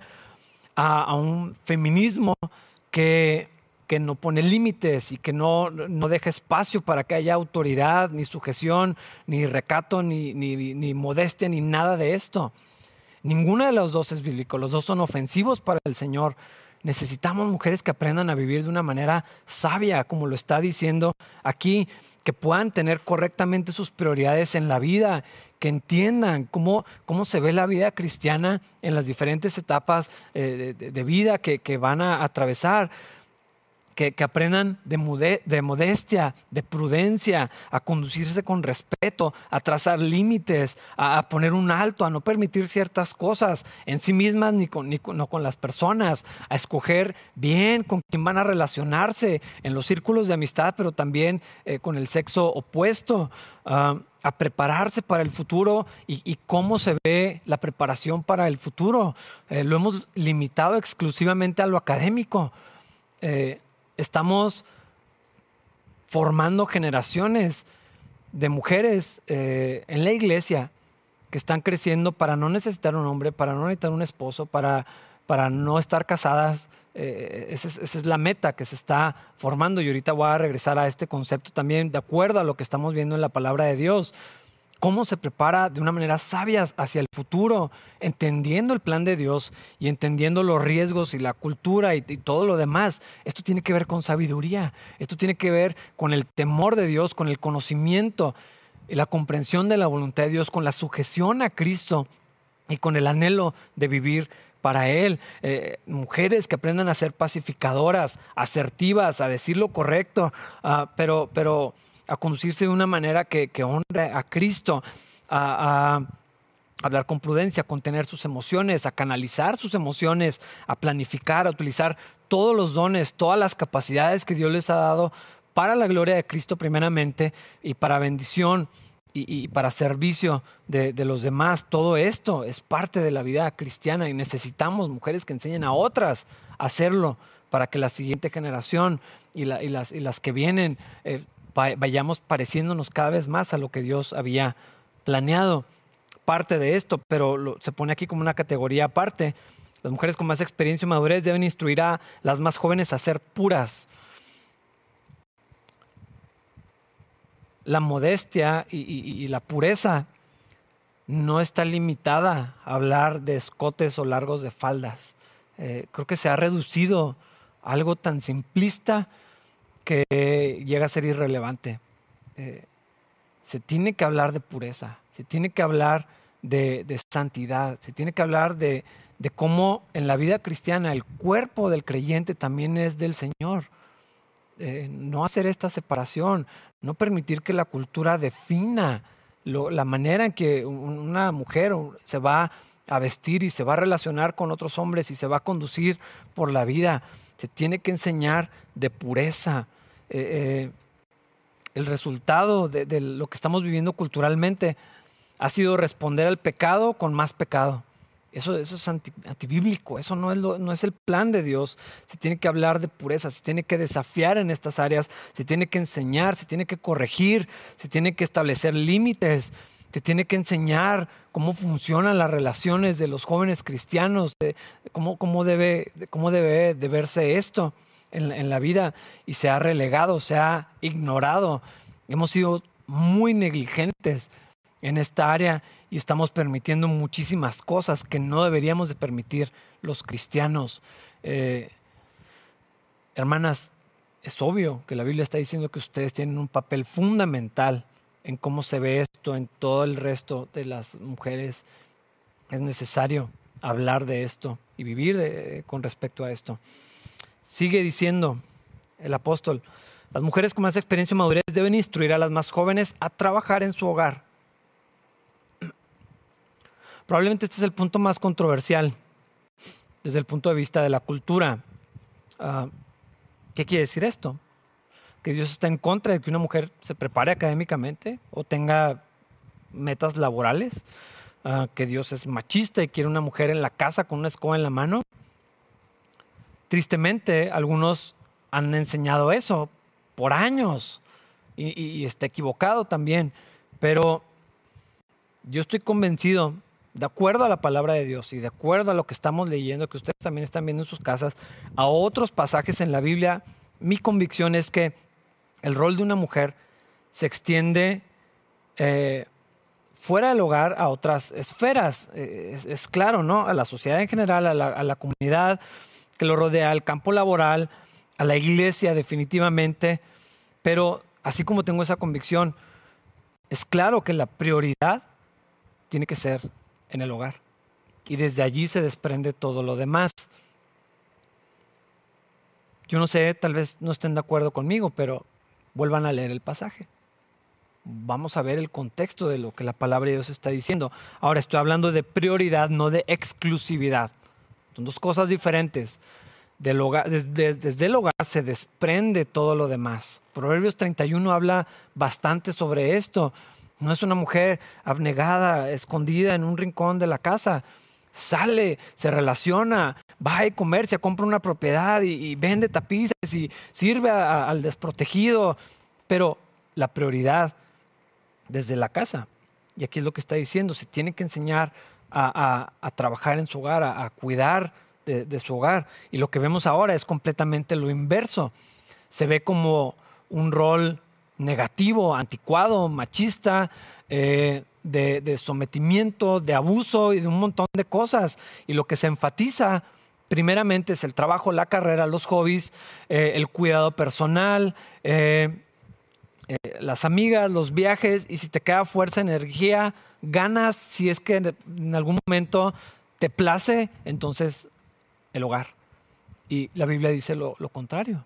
a, un feminismo que, que, no pone límites y que no, no, deja espacio para que haya autoridad, ni sujeción, ni recato, ni, ni, ni modestia, ni nada de esto. Ninguna de los dos es bíblico, los dos son ofensivos para el Señor. Necesitamos mujeres que aprendan a vivir de una manera sabia, como lo está diciendo aquí que puedan tener correctamente sus prioridades en la vida, que entiendan cómo, cómo se ve la vida cristiana en las diferentes etapas eh, de, vida que, que van a atravesar que, aprendan de, de, modestia, de prudencia, a conducirse con respeto, a trazar límites, a, poner un alto, a no permitir ciertas cosas en sí mismas ni con, ni no con las personas, a escoger bien con quién van a relacionarse en los círculos de amistad, pero también eh, con el sexo opuesto. Ah, a prepararse para el futuro y, cómo se ve la preparación para el futuro. Eh, lo hemos limitado exclusivamente a lo académico. Eh, estamos formando generaciones de mujeres eh, en la iglesia que están creciendo para no necesitar un hombre, para no necesitar un esposo, para, para no estar casadas. Eh, es, esa, es, la meta que se está formando y ahorita voy a regresar a este concepto también de acuerdo a lo que estamos viendo en la palabra de Dios cómo se prepara de una manera sabia hacia el futuro, entendiendo el plan de Dios y entendiendo los riesgos y la cultura y, todo lo demás. Esto tiene que ver con sabiduría, esto tiene que ver con el temor de Dios, con el conocimiento y la comprensión de la voluntad de Dios, con la sujeción a Cristo y con el anhelo de vivir para Él. Eh, mujeres que aprendan a ser pacificadoras, asertivas, a decir lo correcto, ah, pero, pero a conducirse de una manera que, honre a Cristo, a, hablar con prudencia, a contener sus emociones, a canalizar sus emociones, a planificar, a utilizar todos los dones, todas las capacidades que Dios les ha dado para la gloria de Cristo primeramente y para bendición y, para servicio de, los demás. Todo esto es parte de la vida cristiana y necesitamos mujeres que enseñen a otras a hacerlo para que la siguiente generación y, las, que vienen eh, vayamos pareciéndonos cada vez más a lo que Dios había planeado. Parte de esto, pero se pone aquí como una categoría aparte. Las mujeres con más experiencia y madurez deben instruir a las más jóvenes a ser puras. La modestia y, la pureza no está limitada a hablar de escotes o largos de faldas. Eh, creo que se ha reducido a algo tan simplista que llega a ser irrelevante. Eh, se tiene que hablar de pureza, se tiene que hablar de, santidad, se tiene que hablar de, cómo en la vida cristiana el cuerpo del creyente también es del Señor. Eh, no hacer esta separación, no permitir que la cultura defina la manera en que una mujer se va a vestir y se va a relacionar con otros hombres y se va a conducir por la vida. Se tiene que enseñar de pureza, eh, eh, el resultado de, lo que estamos viviendo culturalmente ha sido responder al pecado con más pecado. Eso, eso es antibíblico, eso no es, no es el plan de Dios. Se tiene que hablar de pureza, se tiene que desafiar en estas áreas, se tiene que enseñar, se tiene que corregir, se tiene que establecer límites, se tiene que enseñar cómo funcionan las relaciones de los jóvenes cristianos, cómo, cómo, debe, cómo debe de verse esto en, en la vida y se ha relegado, se ha ignorado. Hemos sido muy negligentes en esta área y estamos permitiendo muchísimas cosas que no deberíamos de permitir los cristianos. Eh, hermanas, es obvio que la Biblia está diciendo que ustedes tienen un papel fundamental en cómo se ve esto en todo el resto de las mujeres. Es necesario hablar de esto y vivir con respecto a esto. Sigue diciendo el apóstol, las mujeres con más experiencia y madurez deben instruir a las más jóvenes a trabajar en su hogar Probablemente este es el punto más controversial desde el punto de vista de la cultura. Ah, ¿Qué quiere decir esto? Que Dios está en contra de que una mujer se prepare académicamente o tenga metas laborales, ah, que Dios es machista y quiere una mujer en la casa con una escoba en la mano. Tristemente, algunos han enseñado eso por años y, y está equivocado también, pero yo estoy convencido de acuerdo a la palabra de Dios y de acuerdo a lo que estamos leyendo, que ustedes también están viendo en sus casas, a otros pasajes en la Biblia, mi convicción es que el rol de una mujer se extiende eh, fuera del hogar a otras esferas. Eh, es, claro, ¿no? A la sociedad en general, a la, a la comunidad que lo rodea, al campo laboral, a la iglesia definitivamente. Pero así como tengo esa convicción, es claro que la prioridad tiene que ser en el hogar. Y desde allí se desprende todo lo demás. Yo no sé, tal vez no estén de acuerdo conmigo, pero vuelvan a leer el pasaje. Vamos a ver el contexto de lo que la palabra de Dios está diciendo. Ahora estoy hablando de prioridad, no de exclusividad. Son dos cosas diferentes. Desde, el hogar se desprende todo lo demás. Proverbios 31 habla bastante sobre esto. No es una mujer abnegada, escondida en un rincón de la casa. Sale, se relaciona, va a comercia, compra una propiedad y, vende tapices y sirve al desprotegido. Pero la prioridad desde la casa, y aquí es lo que está diciendo, se tiene que enseñar a, trabajar en su hogar, a, cuidar de su hogar. Y lo que vemos ahora es completamente lo inverso. Se ve como un rol negativo, anticuado, machista, eh, de, sometimiento, de abuso y de un montón de cosas. Y lo que se enfatiza primeramente es el trabajo, la carrera, los hobbies, eh, el cuidado personal, eh, las amigas, los viajes, y si te queda fuerza, energía, ganas, si es que en algún momento te place, entonces el hogar. Y la Biblia dice lo, contrario.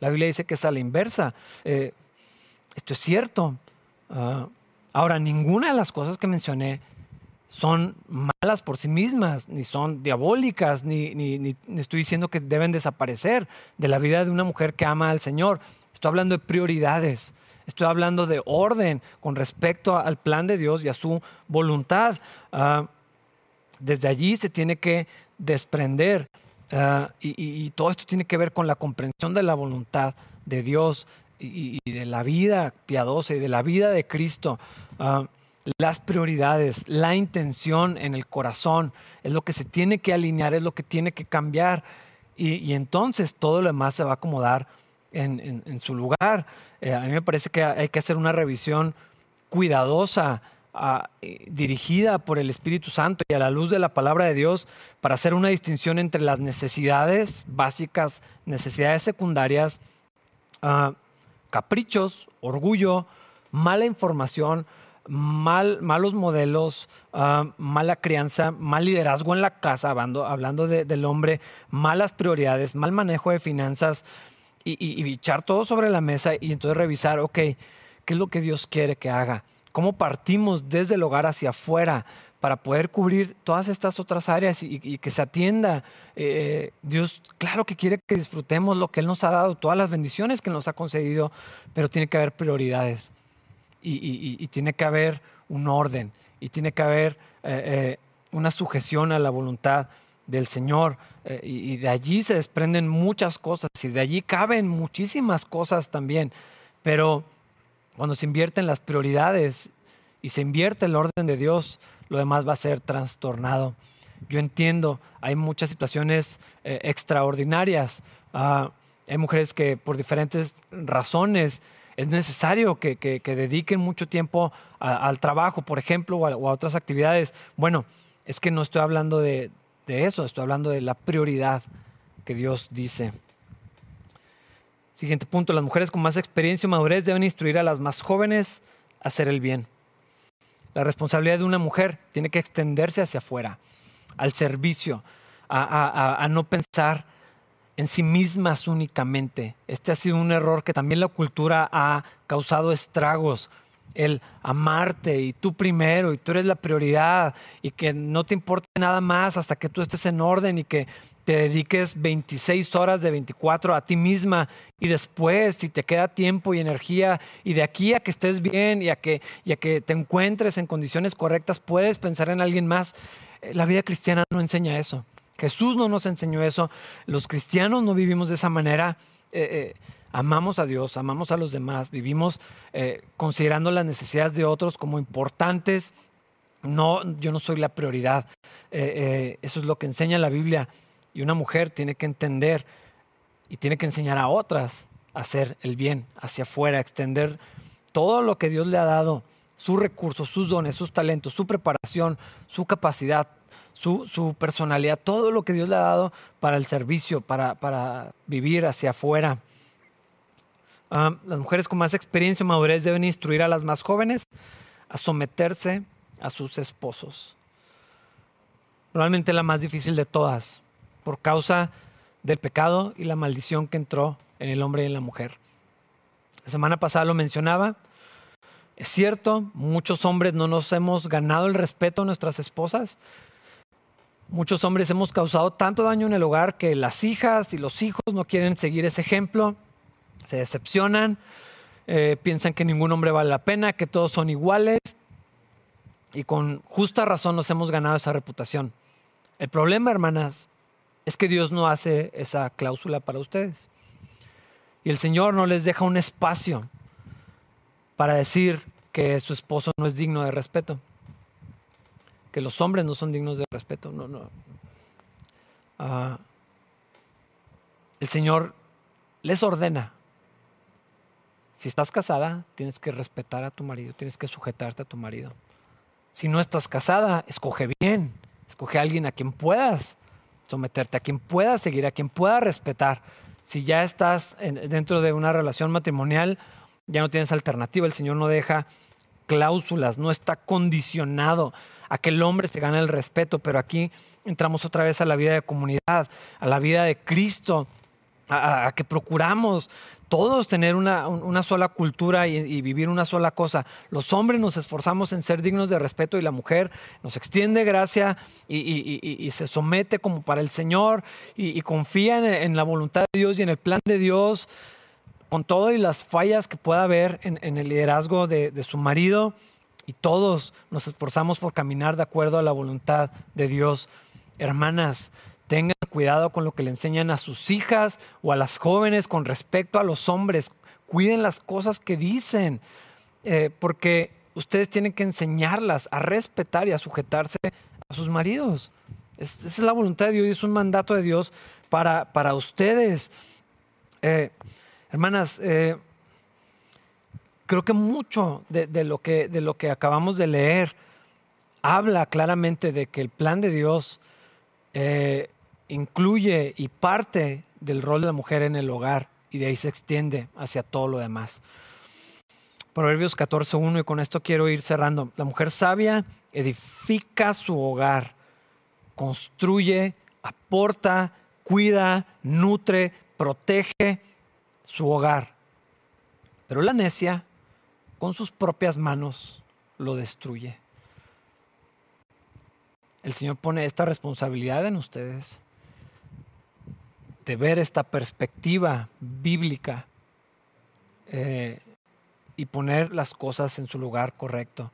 La Biblia dice que es a la inversa. Esto es cierto. Ah, ahora, ninguna de las cosas que mencioné son malas por sí mismas, ni son diabólicas, ni, estoy diciendo que deben desaparecer de la vida de una mujer que ama al Señor. Estoy hablando de prioridades. Estoy hablando de orden con respecto al plan de Dios y a su voluntad. Ah, desde allí se tiene que desprender ah, y, todo esto tiene que ver con la comprensión de la voluntad de Dios y, de la vida piadosa y de la vida de Cristo, ah, las prioridades, la intención en el corazón, es lo que se tiene que alinear, es lo que tiene que cambiar. Y, entonces todo lo demás se va a acomodar en, su lugar. Eh, a mí me parece que hay que hacer una revisión cuidadosa, ah, dirigida por el Espíritu Santo y a la luz de la palabra de Dios para hacer una distinción entre las necesidades básicas, necesidades secundarias, uh, caprichos, orgullo, mala información, mal, malos modelos, ah, mala crianza, mal liderazgo en la casa, hablando, hablando del hombre, malas prioridades, mal manejo de finanzas y, echar todo sobre la mesa y entonces revisar, ok, ¿qué es lo que Dios quiere que haga? ¿Cómo partimos desde el hogar hacia afuera? Para poder cubrir todas estas otras áreas y, que se atienda. Eh, Dios, claro que quiere que disfrutemos lo que Él nos ha dado, todas las bendiciones que nos ha concedido, pero tiene que haber prioridades y, tiene que haber un orden y tiene que haber eh, eh, una sujeción a la voluntad del Señor. Eh, y, de allí se desprenden muchas cosas y de allí caben muchísimas cosas también. Pero cuando se invierten las prioridades y se invierte el orden de Dios, lo demás va a ser trastornado. Yo entiendo, hay muchas situaciones eh, extraordinarias. Ah, hay mujeres que por diferentes razones es necesario que, dediquen mucho tiempo al trabajo, por ejemplo, o a, otras actividades. Bueno, es que no estoy hablando de, de eso, estoy hablando de la prioridad que Dios dice. Siguiente punto, las mujeres con más experiencia y madurez deben instruir a las más jóvenes a hacer el bien. La responsabilidad de una mujer tiene que extenderse hacia afuera, al servicio, a, no pensar en sí mismas únicamente. Este ha sido un error que también la cultura ha causado estragos. El amarte y tú primero y tú eres la prioridad y que no te importe nada más hasta que tú estés en orden y que te dediques 26 horas de 24 a ti misma y después, si te queda tiempo y energía y de aquí a que estés bien y a que, y a que te encuentres en condiciones correctas, puedes pensar en alguien más. Eh, la vida cristiana no enseña eso. Jesús no nos enseñó eso. Los cristianos no vivimos de esa manera. Eh, eh, amamos a Dios, amamos a los demás, vivimos considerando las necesidades de otros como importantes. No, yo no soy la prioridad. eso es lo que enseña la Biblia. Y una mujer tiene que entender y tiene que enseñar a otras a hacer el bien hacia afuera, extender todo lo que Dios le ha dado, sus recursos, sus dones, sus talentos, su preparación, su capacidad, su, personalidad, todo lo que Dios le ha dado para el servicio, para, para vivir hacia afuera. Las mujeres con más experiencia y madurez deben instruir a las más jóvenes a someterse a sus esposos. Probablemente la más difícil de todas por causa del pecado y la maldición que entró en el hombre y en la mujer. La semana pasada lo mencionaba. Es cierto, muchos hombres no nos hemos ganado el respeto a nuestras esposas. Muchos hombres hemos causado tanto daño en el hogar que las hijas y los hijos no quieren seguir ese ejemplo, se decepcionan, eh, piensan que ningún hombre vale la pena, que todos son iguales y con justa razón nos hemos ganado esa reputación. El problema, hermanas, es que Dios no hace esa cláusula para ustedes. Y el Señor no les deja un espacio para decir que su esposo no es digno de respeto, que los hombres no son dignos de respeto. No, no. Ah, el Señor les ordena. Si estás casada, tienes que respetar a tu marido, tienes que sujetarte a tu marido. Si no estás casada, escoge bien, escoge a alguien a quien puedas someterte, a quien pueda seguir, a quien pueda respetar. Si ya estás dentro de una relación matrimonial, ya no tienes alternativa. El Señor no deja cláusulas, no está condicionado a que el hombre se gane el respeto, pero aquí entramos otra vez a la vida de comunidad, a la vida de Cristo, a que procuramos todos tener una, sola cultura y, vivir una sola cosa. Los hombres nos esforzamos en ser dignos de respeto y la mujer nos extiende gracia y, se somete como para el Señor y, confía en, la voluntad de Dios y en el plan de Dios con todo y las fallas que pueda haber en, el liderazgo de, de su marido. Y todos nos esforzamos por caminar de acuerdo a la voluntad de Dios. Hermanas, Tengan cuidado con lo que le enseñan a sus hijas o a las jóvenes con respecto a los hombres. Cuiden las cosas que dicen, eh, porque ustedes tienen que enseñarlas a respetar y a sujetarse a sus maridos. esa es la voluntad de Dios y es un mandato de Dios para, para ustedes. Eh, hermanas, eh, creo que mucho de, lo que, de lo que acabamos de leer habla claramente de que el plan de Dios incluye y parte del rol de la mujer en el hogar y de ahí se extiende hacia todo lo demás. Proverbios 14.1 y con esto quiero ir cerrando. La mujer sabia edifica su hogar, construye, aporta, cuida, nutre, protege su hogar. Pero la necia con sus propias manos lo destruye. El Señor pone esta responsabilidad en ustedes de ver esta perspectiva bíblica eh, y poner las cosas en su lugar correcto.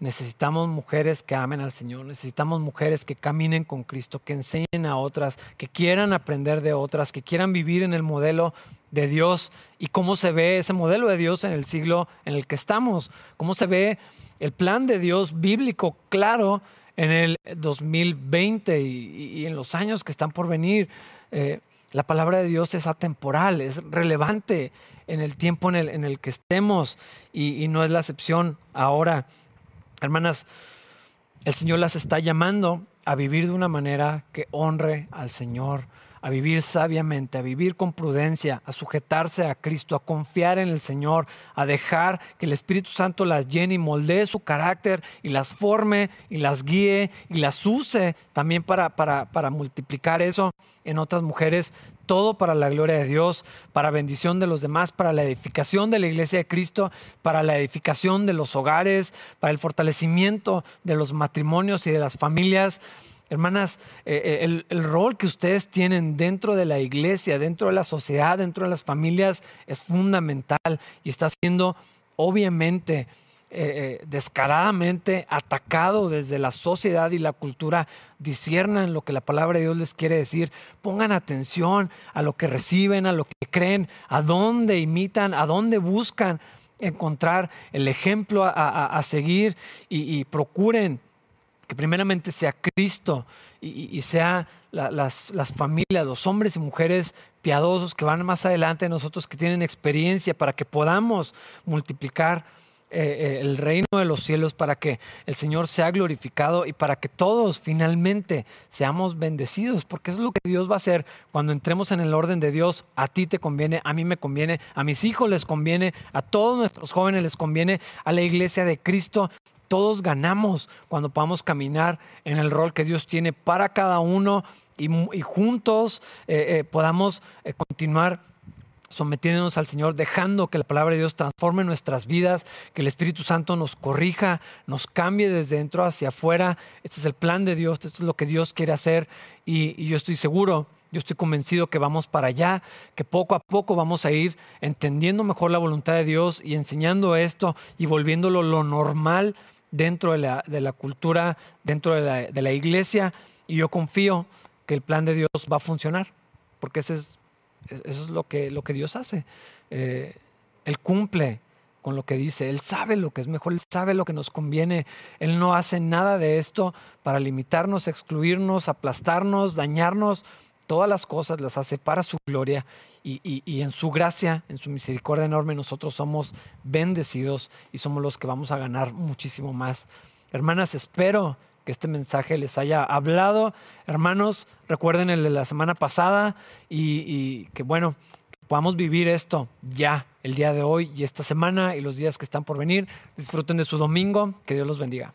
Necesitamos mujeres que amen al Señor, necesitamos mujeres que caminen con Cristo, que enseñen a otras, que quieran aprender de otras, que quieran vivir en el modelo de Dios y cómo se ve ese modelo de Dios en el siglo en el que estamos, cómo se ve el plan de Dios bíblico claro en el 2020 y, en los años que están por venir. Eh, la palabra de Dios es atemporal, es relevante en el tiempo en el, en el que estemos y, y no es la excepción ahora. Hermanas, el Señor las está llamando a vivir de una manera que honre al Señor, a vivir sabiamente, a vivir con prudencia, a sujetarse a Cristo, a confiar en el Señor, a dejar que el Espíritu Santo las llene y moldee su carácter y las forme y las guíe y las use también para, para, para multiplicar eso en otras mujeres todo para la gloria de Dios, para bendición de los demás, para la edificación de la iglesia de Cristo, para la edificación de los hogares, para el fortalecimiento de los matrimonios y de las familias. Hermanas, eh, eh, el, el, rol que ustedes tienen dentro de la iglesia, dentro de la sociedad, dentro de las familias es fundamental y está siendo obviamente eh, descaradamente atacado desde la sociedad y la cultura, disiernan lo que la palabra de Dios les quiere decir, pongan atención a lo que reciben, a lo que creen, a dónde imitan, a dónde buscan encontrar el ejemplo a, seguir y, procuren que primeramente sea Cristo y, sea las, familias, los hombres y mujeres piadosos que van más adelante de nosotros, que tienen experiencia para que podamos multiplicar eh, eh, el reino de los cielos, para que el Señor sea glorificado y para que todos finalmente seamos bendecidos, porque eso es lo que Dios va a hacer cuando entremos en el orden de Dios. A ti te conviene, a mí me conviene, a mis hijos les conviene, a todos nuestros jóvenes les conviene, a la iglesia de Cristo. Todos ganamos cuando podamos caminar en el rol que Dios tiene para cada uno y, juntos eh, podamos continuar sometiéndonos al Señor, dejando que la palabra de Dios transforme nuestras vidas, que el Espíritu Santo nos corrija, nos cambie desde dentro hacia afuera. Este es el plan de Dios, esto es lo que Dios quiere hacer y, yo estoy seguro, yo estoy convencido que vamos para allá, que poco a poco vamos a ir entendiendo mejor la voluntad de Dios y enseñando esto y volviéndolo lo normal dentro de la, cultura, dentro de la, iglesia. Y yo confío que el plan de Dios va a funcionar, porque es eso es lo que, lo que Dios hace. Eh, él cumple con lo que dice, Él sabe lo que es mejor, Él sabe lo que nos conviene. Él no hace nada de esto para limitarnos, excluirnos, aplastarnos, dañarnos. Todas las cosas las hace para su gloria y, y, en su gracia, en su misericordia enorme, nosotros somos bendecidos y somos los que vamos a ganar muchísimo más. Hermanas, espero que este mensaje les haya hablado. Hermanos, recuerden el de la semana pasada y, que bueno, podamos vivir esto ya, el día de hoy y esta semana y los días que están por venir. Disfruten de su domingo. Que Dios los bendiga.